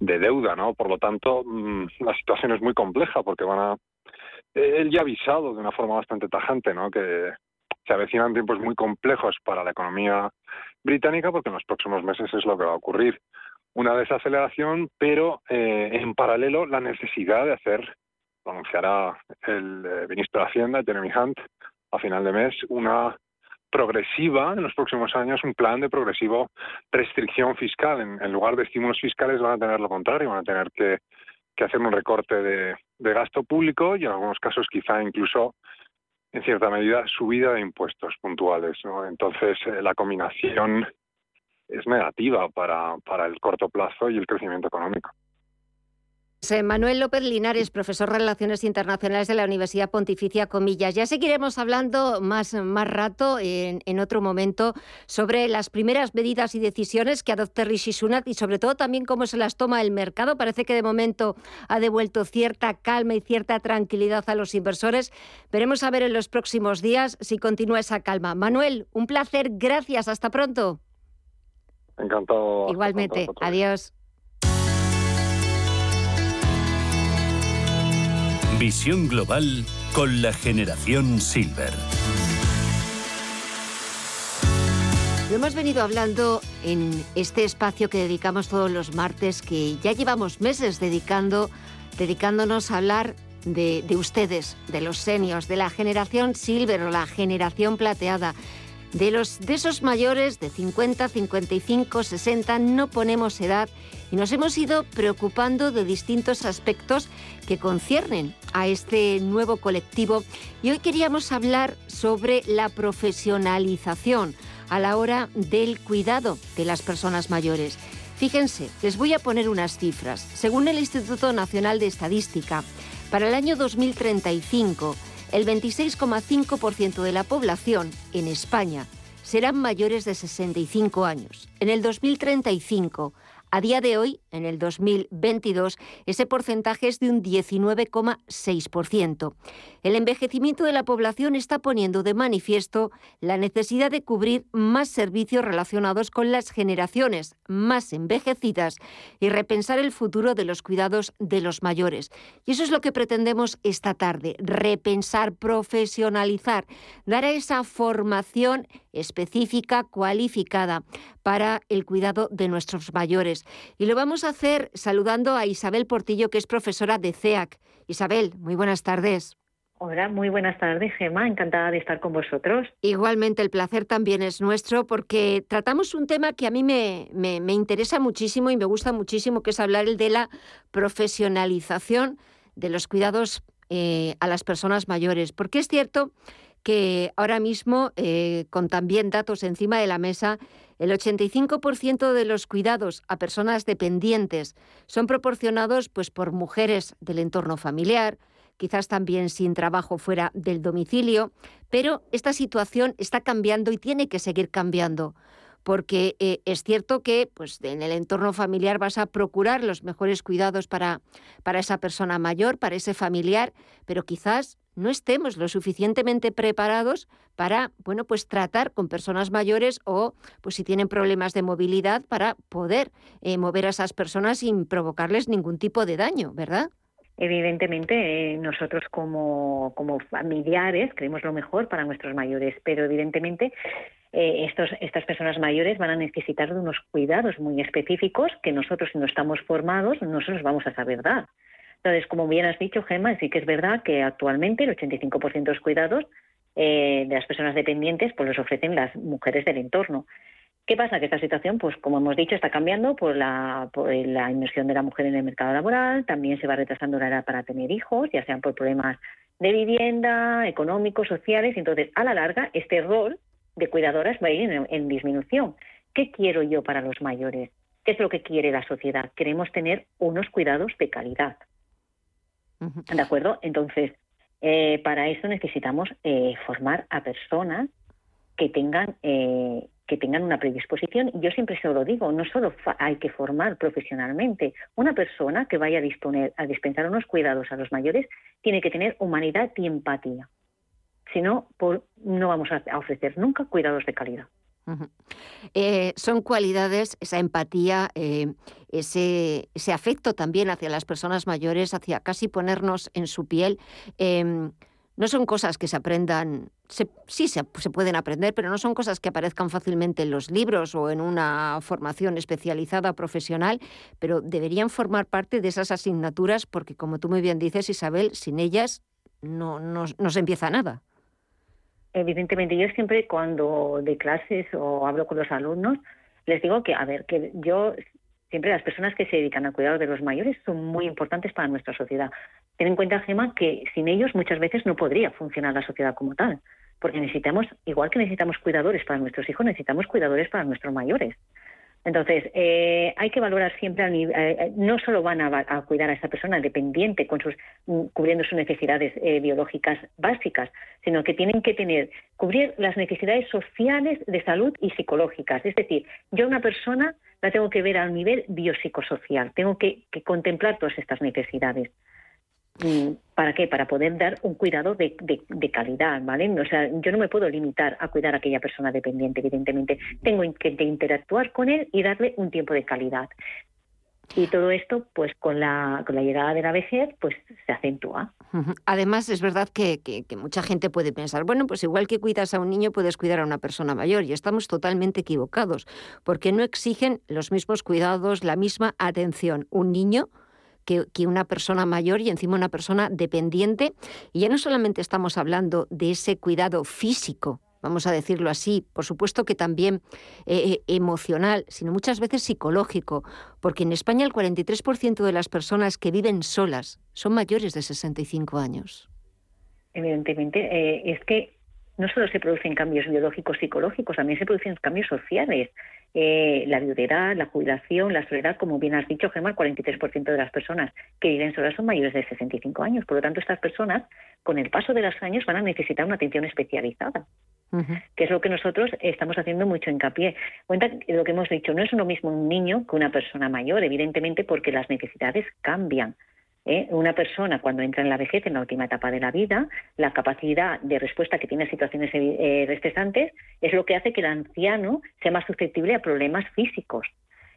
de deuda, ¿no? Por lo tanto, mm, la situación es muy compleja porque van a él ya ha avisado de una forma bastante tajante, ¿no? Que se avecinan tiempos muy complejos para la economía británica porque en los próximos meses es lo que va a ocurrir una desaceleración, pero eh, en paralelo la necesidad de hacer, anunciará el eh, ministro de Hacienda, Jeremy Hunt, a final de mes, una progresiva en los próximos años, un plan de progresivo restricción fiscal. En, lugar de estímulos fiscales van a tener lo contrario, van a tener que, hacer un recorte de, gasto público y en algunos casos quizá incluso en cierta medida subida de impuestos puntuales. Entonces, eh, la combinación es negativa para el corto plazo y el crecimiento económico. Manuel López Linares, profesor de Relaciones Internacionales de la Universidad Pontificia Comillas. Ya seguiremos hablando más, más rato en, en, otro momento sobre las primeras medidas y decisiones que adopte Rishi Sunak y sobre todo también cómo se las toma el mercado. Parece que de momento ha devuelto cierta calma y cierta tranquilidad a los inversores. Veremos a ver en los próximos días si continúa esa calma. Manuel, un placer. Gracias. Hasta pronto. Encantado. Igualmente. Adiós. Visión global con la generación Silver. Lo hemos venido hablando en este espacio que dedicamos todos los martes, que ya llevamos meses dedicando, dedicándonos a hablar de, de ustedes, de los seniors, de la generación Silver o la generación plateada. De, los, de esos mayores de 50, 55, 60 no ponemos edad y nos hemos ido preocupando de distintos aspectos que conciernen a este nuevo colectivo y hoy queríamos hablar sobre la profesionalización a la hora del cuidado de las personas mayores. Fíjense, les voy a poner unas cifras. Según el Instituto Nacional de Estadística, para el año 2035, el 26,5% de la población en España serán mayores de 65 años. En el 2035, a día de hoy, en el 2022, ese porcentaje es de un 19,6%. El envejecimiento de la población está poniendo de manifiesto la necesidad de cubrir más servicios relacionados con las generaciones más envejecidas y repensar el futuro de los cuidados de los mayores. Y eso es lo que pretendemos esta tarde, repensar, profesionalizar, dar a esa formación específica, cualificada para el cuidado de nuestros mayores. Y lo vamos a hacer saludando a Isabel Portillo, que es profesora de CEAC. Isabel, muy buenas tardes. Hola, muy buenas tardes, Gemma. Encantada de estar con vosotros. Igualmente, el placer también es nuestro porque tratamos un tema que a mí me, me, interesa muchísimo y me gusta muchísimo, que es hablar el de la profesionalización de los cuidados eh, a las personas mayores. Porque es cierto que ahora mismo, eh, con también datos encima de la mesa, el 85% de los cuidados a personas dependientes son proporcionados pues, por mujeres del entorno familiar, quizás también sin trabajo fuera del domicilio, pero esta situación está cambiando y tiene que seguir cambiando porque eh, es cierto que pues, en el entorno familiar vas a procurar los mejores cuidados para, para esa persona mayor, para ese familiar, pero quizás no estemos lo suficientemente preparados para, bueno, pues tratar con personas mayores o, pues si tienen problemas de movilidad, para poder eh, mover a esas personas sin provocarles ningún tipo de daño, ¿verdad? Evidentemente, eh, nosotros como, como familiares queremos lo mejor para nuestros mayores, pero evidentemente eh, estos, estas personas mayores van a necesitar de unos cuidados muy específicos que nosotros, si no estamos formados, no se los vamos a saber dar. Entonces, como bien has dicho, Gemma, sí que es verdad que actualmente el 85% de los cuidados eh, de las personas dependientes pues los ofrecen las mujeres del entorno. ¿Qué pasa? Que esta situación, pues como hemos dicho, está cambiando por la, inmersión de la mujer en el mercado laboral, también se va retrasando la edad para tener hijos, ya sean por problemas de vivienda, económicos, sociales, entonces a la larga este rol de cuidadoras va a ir en, disminución. ¿Qué quiero yo para los mayores? ¿Qué es lo que quiere la sociedad? Queremos tener unos cuidados de calidad. ¿De acuerdo? Entonces, eh, para eso necesitamos eh, formar a personas que tengan eh, que tengan una predisposición. Yo siempre se lo digo, no solo hay que formar profesionalmente. Una persona que vaya a disponer a dispensar unos cuidados a los mayores tiene que tener humanidad y empatía. Si no, no vamos a ofrecer nunca cuidados de calidad. Eh, son cualidades, esa empatía, eh, ese, ese, afecto también hacia las personas mayores, hacia casi ponernos en su piel. Em, no son cosas que se aprendan, sí se, pueden aprender, pero no son cosas que aparezcan fácilmente en los libros o en una formación especializada profesional, pero deberían formar parte de esas asignaturas porque, como tú muy bien dices, Isabel, sin ellas no, no, no se empieza nada. Evidentemente, yo siempre cuando de clases o hablo con los alumnos, les digo que, a ver, que yo siempre las personas que se dedican al cuidado de los mayores son muy importantes para nuestra sociedad. Ten en cuenta, Gema, que sin ellos muchas veces no podría funcionar la sociedad como tal, porque necesitamos, igual que necesitamos cuidadores para nuestros hijos, necesitamos cuidadores para nuestros mayores. Entonces, eh, hay que valorar siempre, eh, eh, no solo van a, cuidar a esta persona dependiente, con sus, mm, cubriendo sus necesidades biológicas básicas, sino que tienen que tener, cubrir las necesidades sociales de salud y psicológicas. Es decir, yo una persona la tengo que ver a un nivel biopsicosocial, tengo que contemplar todas estas necesidades. ¿Para qué? Para poder dar un cuidado de, calidad, ¿vale? O sea, yo no me puedo limitar a cuidar a aquella persona dependiente, evidentemente. Tengo que interactuar con él y darle un tiempo de calidad. Y todo esto, pues con la, con la llegada de la vejez, pues se acentúa. Además, es verdad que, que, mucha gente puede pensar, bueno, pues igual que cuidas a un niño, puedes cuidar a una persona mayor. Y estamos totalmente equivocados, porque no exigen los mismos cuidados, la misma atención. Un niño que, una persona mayor y encima una persona dependiente. Y ya no solamente estamos hablando de ese cuidado físico, vamos a decirlo así, por supuesto que también eh, eh, emocional, sino muchas veces psicológico, porque en España el 43% de las personas que viven solas son mayores de 65 años. Evidentemente, eh, es que no solo se producen cambios biológicos psicológicos, también se producen cambios sociales. Eh, la viudedad, la jubilación, la soledad, como bien has dicho, Gemma, el 43% de las personas que viven solas son mayores de 65 años. Por lo tanto, estas personas, con el paso de los años, van a necesitar una atención especializada. que es lo que nosotros estamos haciendo mucho hincapié. Cuenta lo que hemos dicho, no es lo mismo un niño que una persona mayor, evidentemente porque las necesidades cambian. ¿Eh? Una persona cuando entra en la vejez, en la última etapa de la vida, la capacidad de respuesta que tiene a situaciones eh, estresantes es lo que hace que el anciano sea más susceptible a problemas físicos.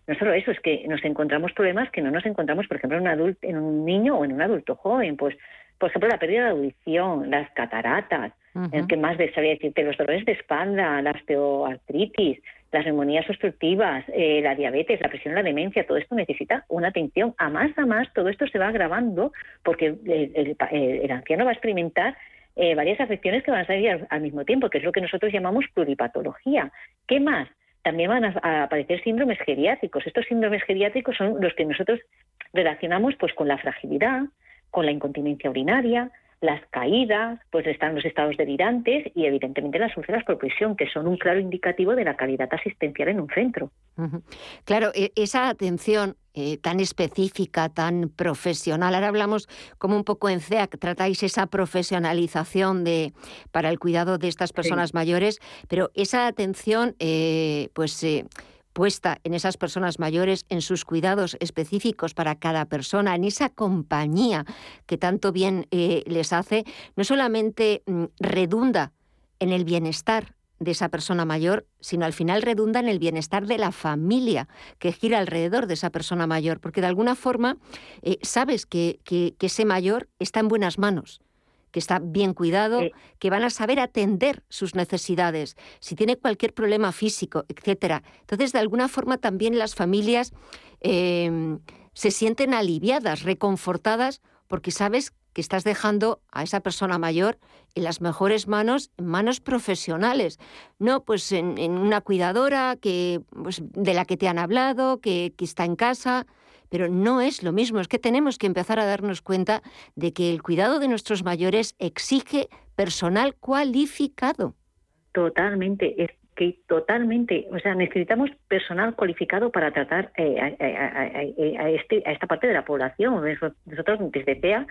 No solo eso, es que nos encontramos problemas que no nos encontramos, por ejemplo, en un, adulto, en un niño o en un adulto joven. Pues, por ejemplo, la pérdida de audición, las cataratas, el que más sabía decirte, los dolores de espalda, la osteoartritis, las neumonías obstructivas, eh, la diabetes, la presión, la demencia, todo esto necesita una atención. A más a más, todo esto se va agravando porque el, anciano va a experimentar eh, varias afecciones que van a salir al, mismo tiempo, que es lo que nosotros llamamos pluripatología. ¿Qué más? También van a, aparecer síndromes geriátricos. Estos síndromes geriátricos son los que nosotros relacionamos pues con la fragilidad, con la incontinencia urinaria, las caídas, pues están los estados delirantes y evidentemente las úlceras por presión, que son un claro indicativo de la calidad asistencial en un centro. Claro, e, esa atención eh, tan específica, tan profesional. Ahora hablamos como un poco en CEAC, tratáis esa profesionalización de, para el cuidado de estas personas mayores, pero esa atención, eh, pues... Eh, puesta en esas personas mayores, en sus cuidados específicos para cada persona, en esa compañía que tanto bien eh, les hace, no solamente mm, redunda en el bienestar de esa persona mayor, sino al final redunda en el bienestar de la familia que gira alrededor de esa persona mayor, porque de alguna forma eh, sabes que, que, ese mayor está en buenas manos que está bien cuidado, que van a saber atender sus necesidades, si tiene cualquier problema físico, etcétera. Entonces, de alguna forma también las familias em, se sienten aliviadas, reconfortadas, porque sabes que estás dejando a esa persona mayor en las mejores manos, en manos profesionales, no pues en, una cuidadora que, pues, de la que te han hablado, que, que está en casa, pero no es lo mismo, es que tenemos que empezar a darnos cuenta de que el cuidado de nuestros mayores exige personal cualificado. Totalmente, es que totalmente, o sea, necesitamos personal cualificado para tratar eh, a, este, a, esta parte de la población. Nosotros desde PEA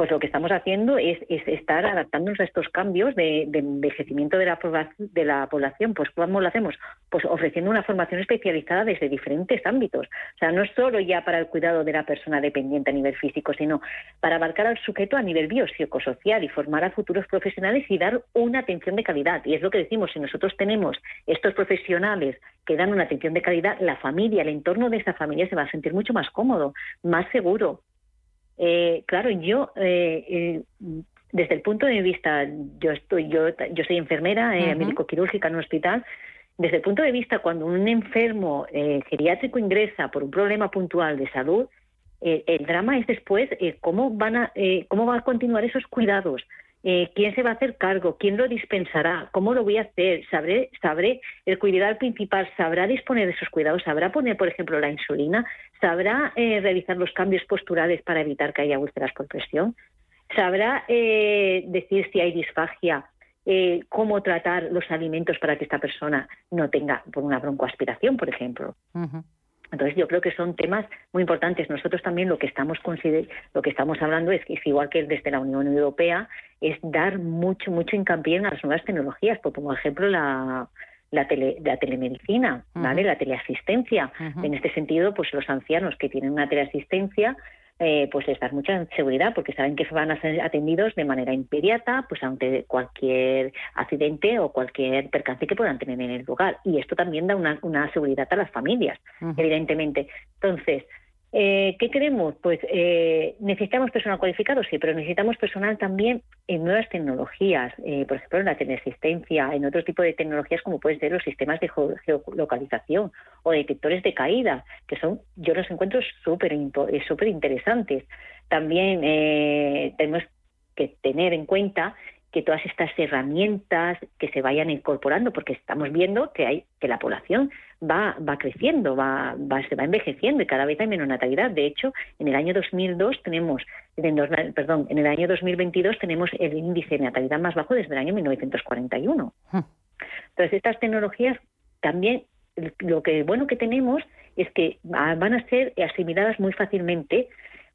pues lo que estamos haciendo es, estar adaptándonos a estos cambios de, envejecimiento de la, población. Pues ¿cómo lo hacemos? Pues ofreciendo una formación especializada desde diferentes ámbitos. O sea, no solo ya para el cuidado de la persona dependiente a nivel físico, sino para abarcar al sujeto a nivel biopsicosocial y formar a futuros profesionales y dar una atención de calidad. Y es lo que decimos, si nosotros tenemos estos profesionales que dan una atención de calidad, la familia, el entorno de esa familia se va a sentir mucho más cómodo, más seguro, eh, claro, yo eh, eh, desde el punto de vista, yo estoy, yo, yo soy enfermera, médico quirúrgica en un hospital. Desde el punto de vista cuando un enfermo geriátrico ingresa por un problema puntual de salud, el drama es después cómo van a, cómo va a continuar esos cuidados. Eh, quién se va a hacer cargo, quién lo dispensará, cómo lo voy a hacer, sabré, sabré el cuidador principal, sabrá disponer de esos cuidados, sabrá poner, por ejemplo, la insulina, sabrá eh, realizar los cambios posturales para evitar que haya úlceras por presión, sabrá eh, decir si hay disfagia, cómo tratar los alimentos para que esta persona no tenga por una broncoaspiración, por ejemplo. Entonces yo creo que son temas muy importantes. Nosotros también lo que estamos lo que estamos hablando es que es igual que desde la Unión Europea es dar mucho mucho hincapié en las nuevas tecnologías, por como ejemplo la la, la telemedicina, ¿vale? La teleasistencia. En este sentido, pues los ancianos que tienen una teleasistencia eh, pues les da mucha seguridad porque saben que van a ser atendidos de manera inmediata pues ante cualquier accidente o cualquier percance que puedan tener en el lugar. Y esto también da una, una seguridad a las familias evidentemente. Entonces eh, ¿Qué queremos? Pues eh, necesitamos personal cualificado, sí, pero necesitamos personal también en nuevas tecnologías, eh, por ejemplo, en la teleasistencia, en otro tipo de tecnologías como pueden ser los sistemas de geolocalización o detectores de caída, que son, yo los encuentro súper súper interesantes. También tenemos que tener en cuenta que todas estas herramientas que se vayan incorporando, porque estamos viendo que hay que la población va, va creciendo, va, va, se va envejeciendo y cada vez hay menos natalidad. De hecho, en el año 2002 tenemos, en, perdón, en el año 2022 tenemos el índice de natalidad más bajo desde el año 1941. Hmm. Entonces, estas tecnologías también lo que bueno que tenemos es que van a ser asimiladas muy fácilmente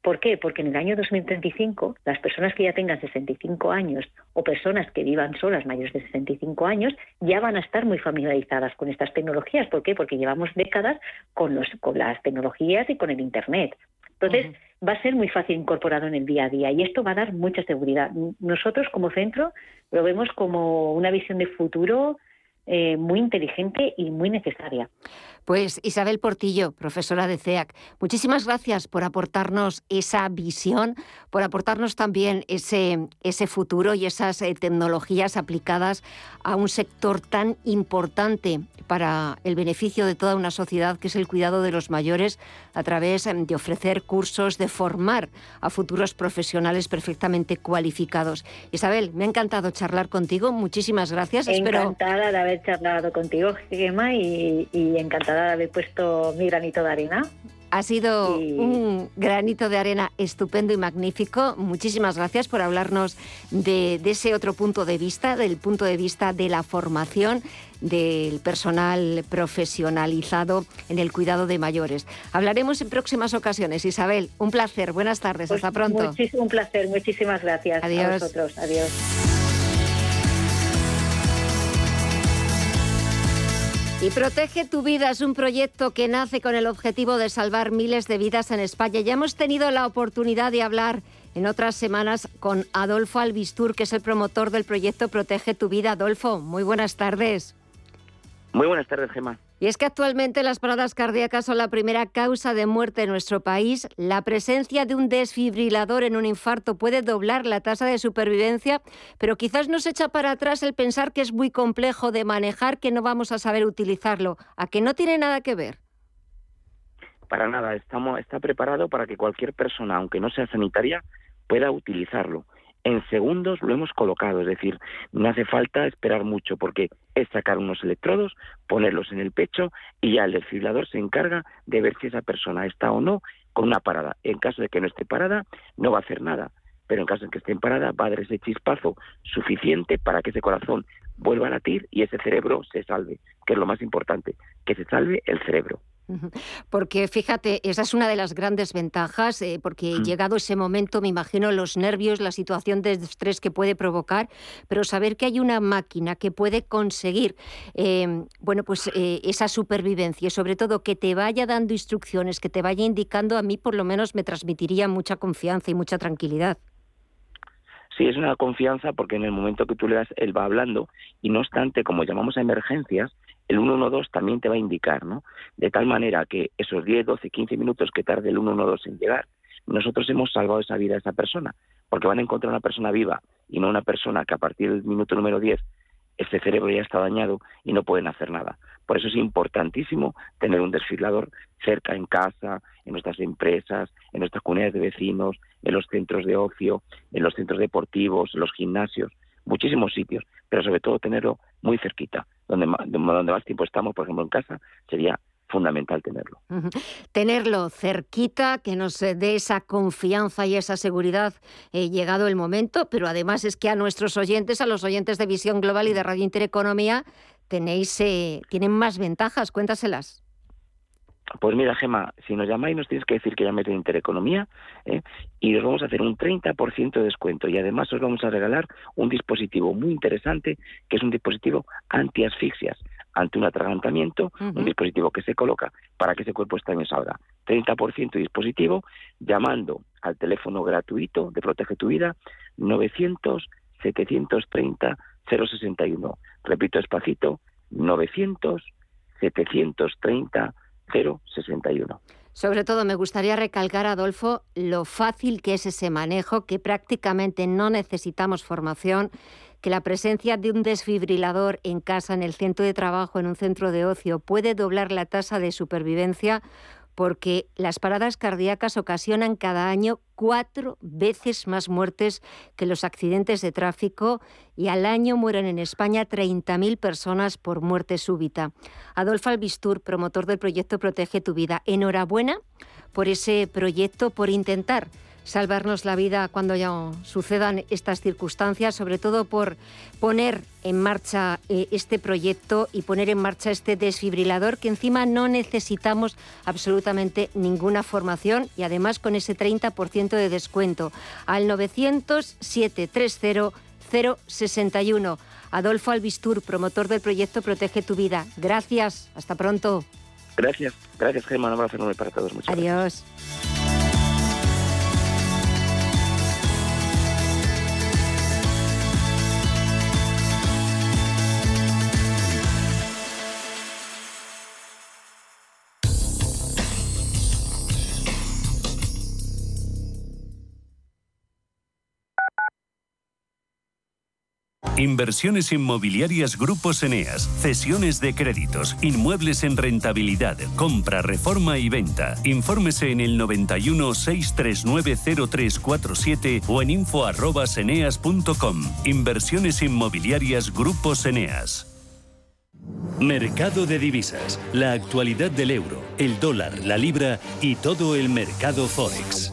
¿Por qué? Porque en el año 2035 las personas que ya tengan 65 años o personas que vivan solas mayores de 65 años ya van a estar muy familiarizadas con estas tecnologías. ¿Por qué? Porque llevamos décadas con, los, con las tecnologías y con el Internet. Entonces, va a ser muy fácil incorporado en el día a día y esto va a dar mucha seguridad. Nosotros como centro lo vemos como una visión de futuro eh, muy inteligente y muy necesaria. Pues Isabel Portillo, profesora de CEAC, muchísimas gracias por aportarnos esa visión, por aportarnos también ese, ese futuro y esas eh, tecnologías aplicadas a un sector tan importante para el beneficio de toda una sociedad, que es el cuidado de los mayores, a través em, de ofrecer cursos, de formar a futuros profesionales perfectamente cualificados. Isabel, me ha encantado charlar contigo, muchísimas gracias. Encantada de haber charlado contigo, Gemma, y encantada de haber puesto mi granito de arena. Ha sido un granito de arena estupendo y magnífico. Muchísimas gracias por hablarnos de, ese otro punto de vista, del punto de vista de la formación del personal profesionalizado en el cuidado de mayores. Hablaremos en próximas ocasiones. Isabel, un placer. Buenas tardes. Pues Hasta pronto. Un placer. Muchísimas gracias. Adiós. A vosotros. Adiós. Y Protege tu vida es un proyecto que nace con el objetivo de salvar miles de vidas en España. Ya hemos tenido la oportunidad de hablar en otras semanas con Adolfo Albistur, que es el promotor del proyecto Protege tu Vida. Adolfo, muy buenas tardes. Muy buenas tardes, Gemma. Y es que actualmente las paradas cardíacas son la primera causa de muerte en nuestro país. La presencia de un desfibrilador en un infarto puede doblar la tasa de supervivencia, pero quizás nos echa para atrás el pensar que es muy complejo de manejar, que no vamos a saber utilizarlo. ¿A que no tiene nada que ver? Para nada, estamos, está preparado para que cualquier persona, aunque no sea sanitaria, pueda utilizarlo en segundos lo hemos colocado, es decir, no hace falta esperar mucho porque es sacar unos electrodos, ponerlos en el pecho y ya el desfibrilador se encarga de ver si esa persona está o no con una parada. En caso de que no esté parada, no va a hacer nada, pero en caso de que esté parada, va a dar ese chispazo suficiente para que ese corazón vuelva a latir y ese cerebro se salve, que es lo más importante, que se salve el cerebro. Porque fíjate, esa es una de las grandes ventajas, eh, porque mm. llegado ese momento, me imagino los nervios, la situación de estrés que puede provocar, pero saber que hay una máquina que puede conseguir, em, bueno, pues eh, esa supervivencia y sobre todo que te vaya dando instrucciones, que te vaya indicando, a mí por lo menos me transmitiría mucha confianza y mucha tranquilidad. Sí, es una confianza porque en el momento que tú le das, él va hablando y no obstante, como llamamos a emergencias, el 112 también te va a indicar, ¿no? De tal manera que esos 10, 12, 15 minutos que tarde el 112 en llegar, nosotros hemos salvado esa vida a esa persona, porque van a encontrar una persona viva y no una persona que a partir del minuto número 10 ese cerebro ya está dañado y no pueden hacer nada. Por eso es importantísimo tener un desfibrilador cerca en casa, en nuestras empresas, en nuestras comunidades de vecinos, en los centros de ocio, en los centros deportivos, en los gimnasios, muchísimos sitios, pero sobre todo tenerlo muy cerquita, donde, donde más tiempo estamos, por ejemplo, en casa, sería fundamental tenerlo. Tenerlo cerquita, que nos eh, dé esa confianza y esa seguridad eh, llegado el momento, pero además es que a nuestros oyentes, a los oyentes de Visión Global y de Radio Intereconomía, tenéis, eh, tienen más ventajas, cuéntaselas. Pues mira, Gema, si nos llamáis nos tienes que decir que llaméis de Intereconomía ¿eh? y os vamos a hacer un 30% de descuento y además os vamos a regalar un dispositivo muy interesante que es un dispositivo anti-asfixias ante un atragantamiento, un dispositivo que se coloca para que ese cuerpo extraño salga. 30% de dispositivo llamando al teléfono gratuito de Protege tu Vida 900 730 061. Repito despacito, 900 730 061. Sobre todo me gustaría recalcar, Adolfo, lo fácil que es ese manejo, que prácticamente no necesitamos formación, que la presencia de un desfibrilador en casa, en el centro de trabajo, en un centro de ocio, puede doblar la tasa de supervivencia porque las paradas cardíacas ocasionan cada año cuatro veces más muertes que los accidentes de tráfico y al año mueren en España 30.000 personas por muerte súbita. Adolfo Albistur, promotor del proyecto Protege tu Vida, enhorabuena por ese proyecto, por intentar salvarnos la vida cuando ya sucedan estas circunstancias, sobre todo por poner en marcha eh, este proyecto y poner en marcha este desfibrilador que encima no necesitamos absolutamente ninguna formación y además con ese 30% de descuento al 900 730 061. Adolfo Albistur, promotor del proyecto Protege tu Vida. Gracias, hasta pronto. Gracias, gracias Germán, un abrazo enorme para todos. Muchas Adiós. Inversiones inmobiliarias Grupos Eneas, cesiones de créditos, inmuebles en rentabilidad, compra, reforma y venta. Infórmese en el 91 639 0347 o en info@eneas.com. Inversiones inmobiliarias Grupos Eneas. Mercado de divisas, la actualidad del euro, el dólar, la libra y todo el mercado forex.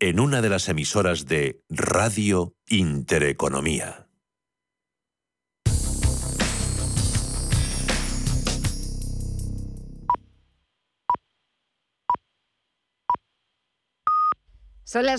En una de las emisoras de Radio Intereconomía. Son las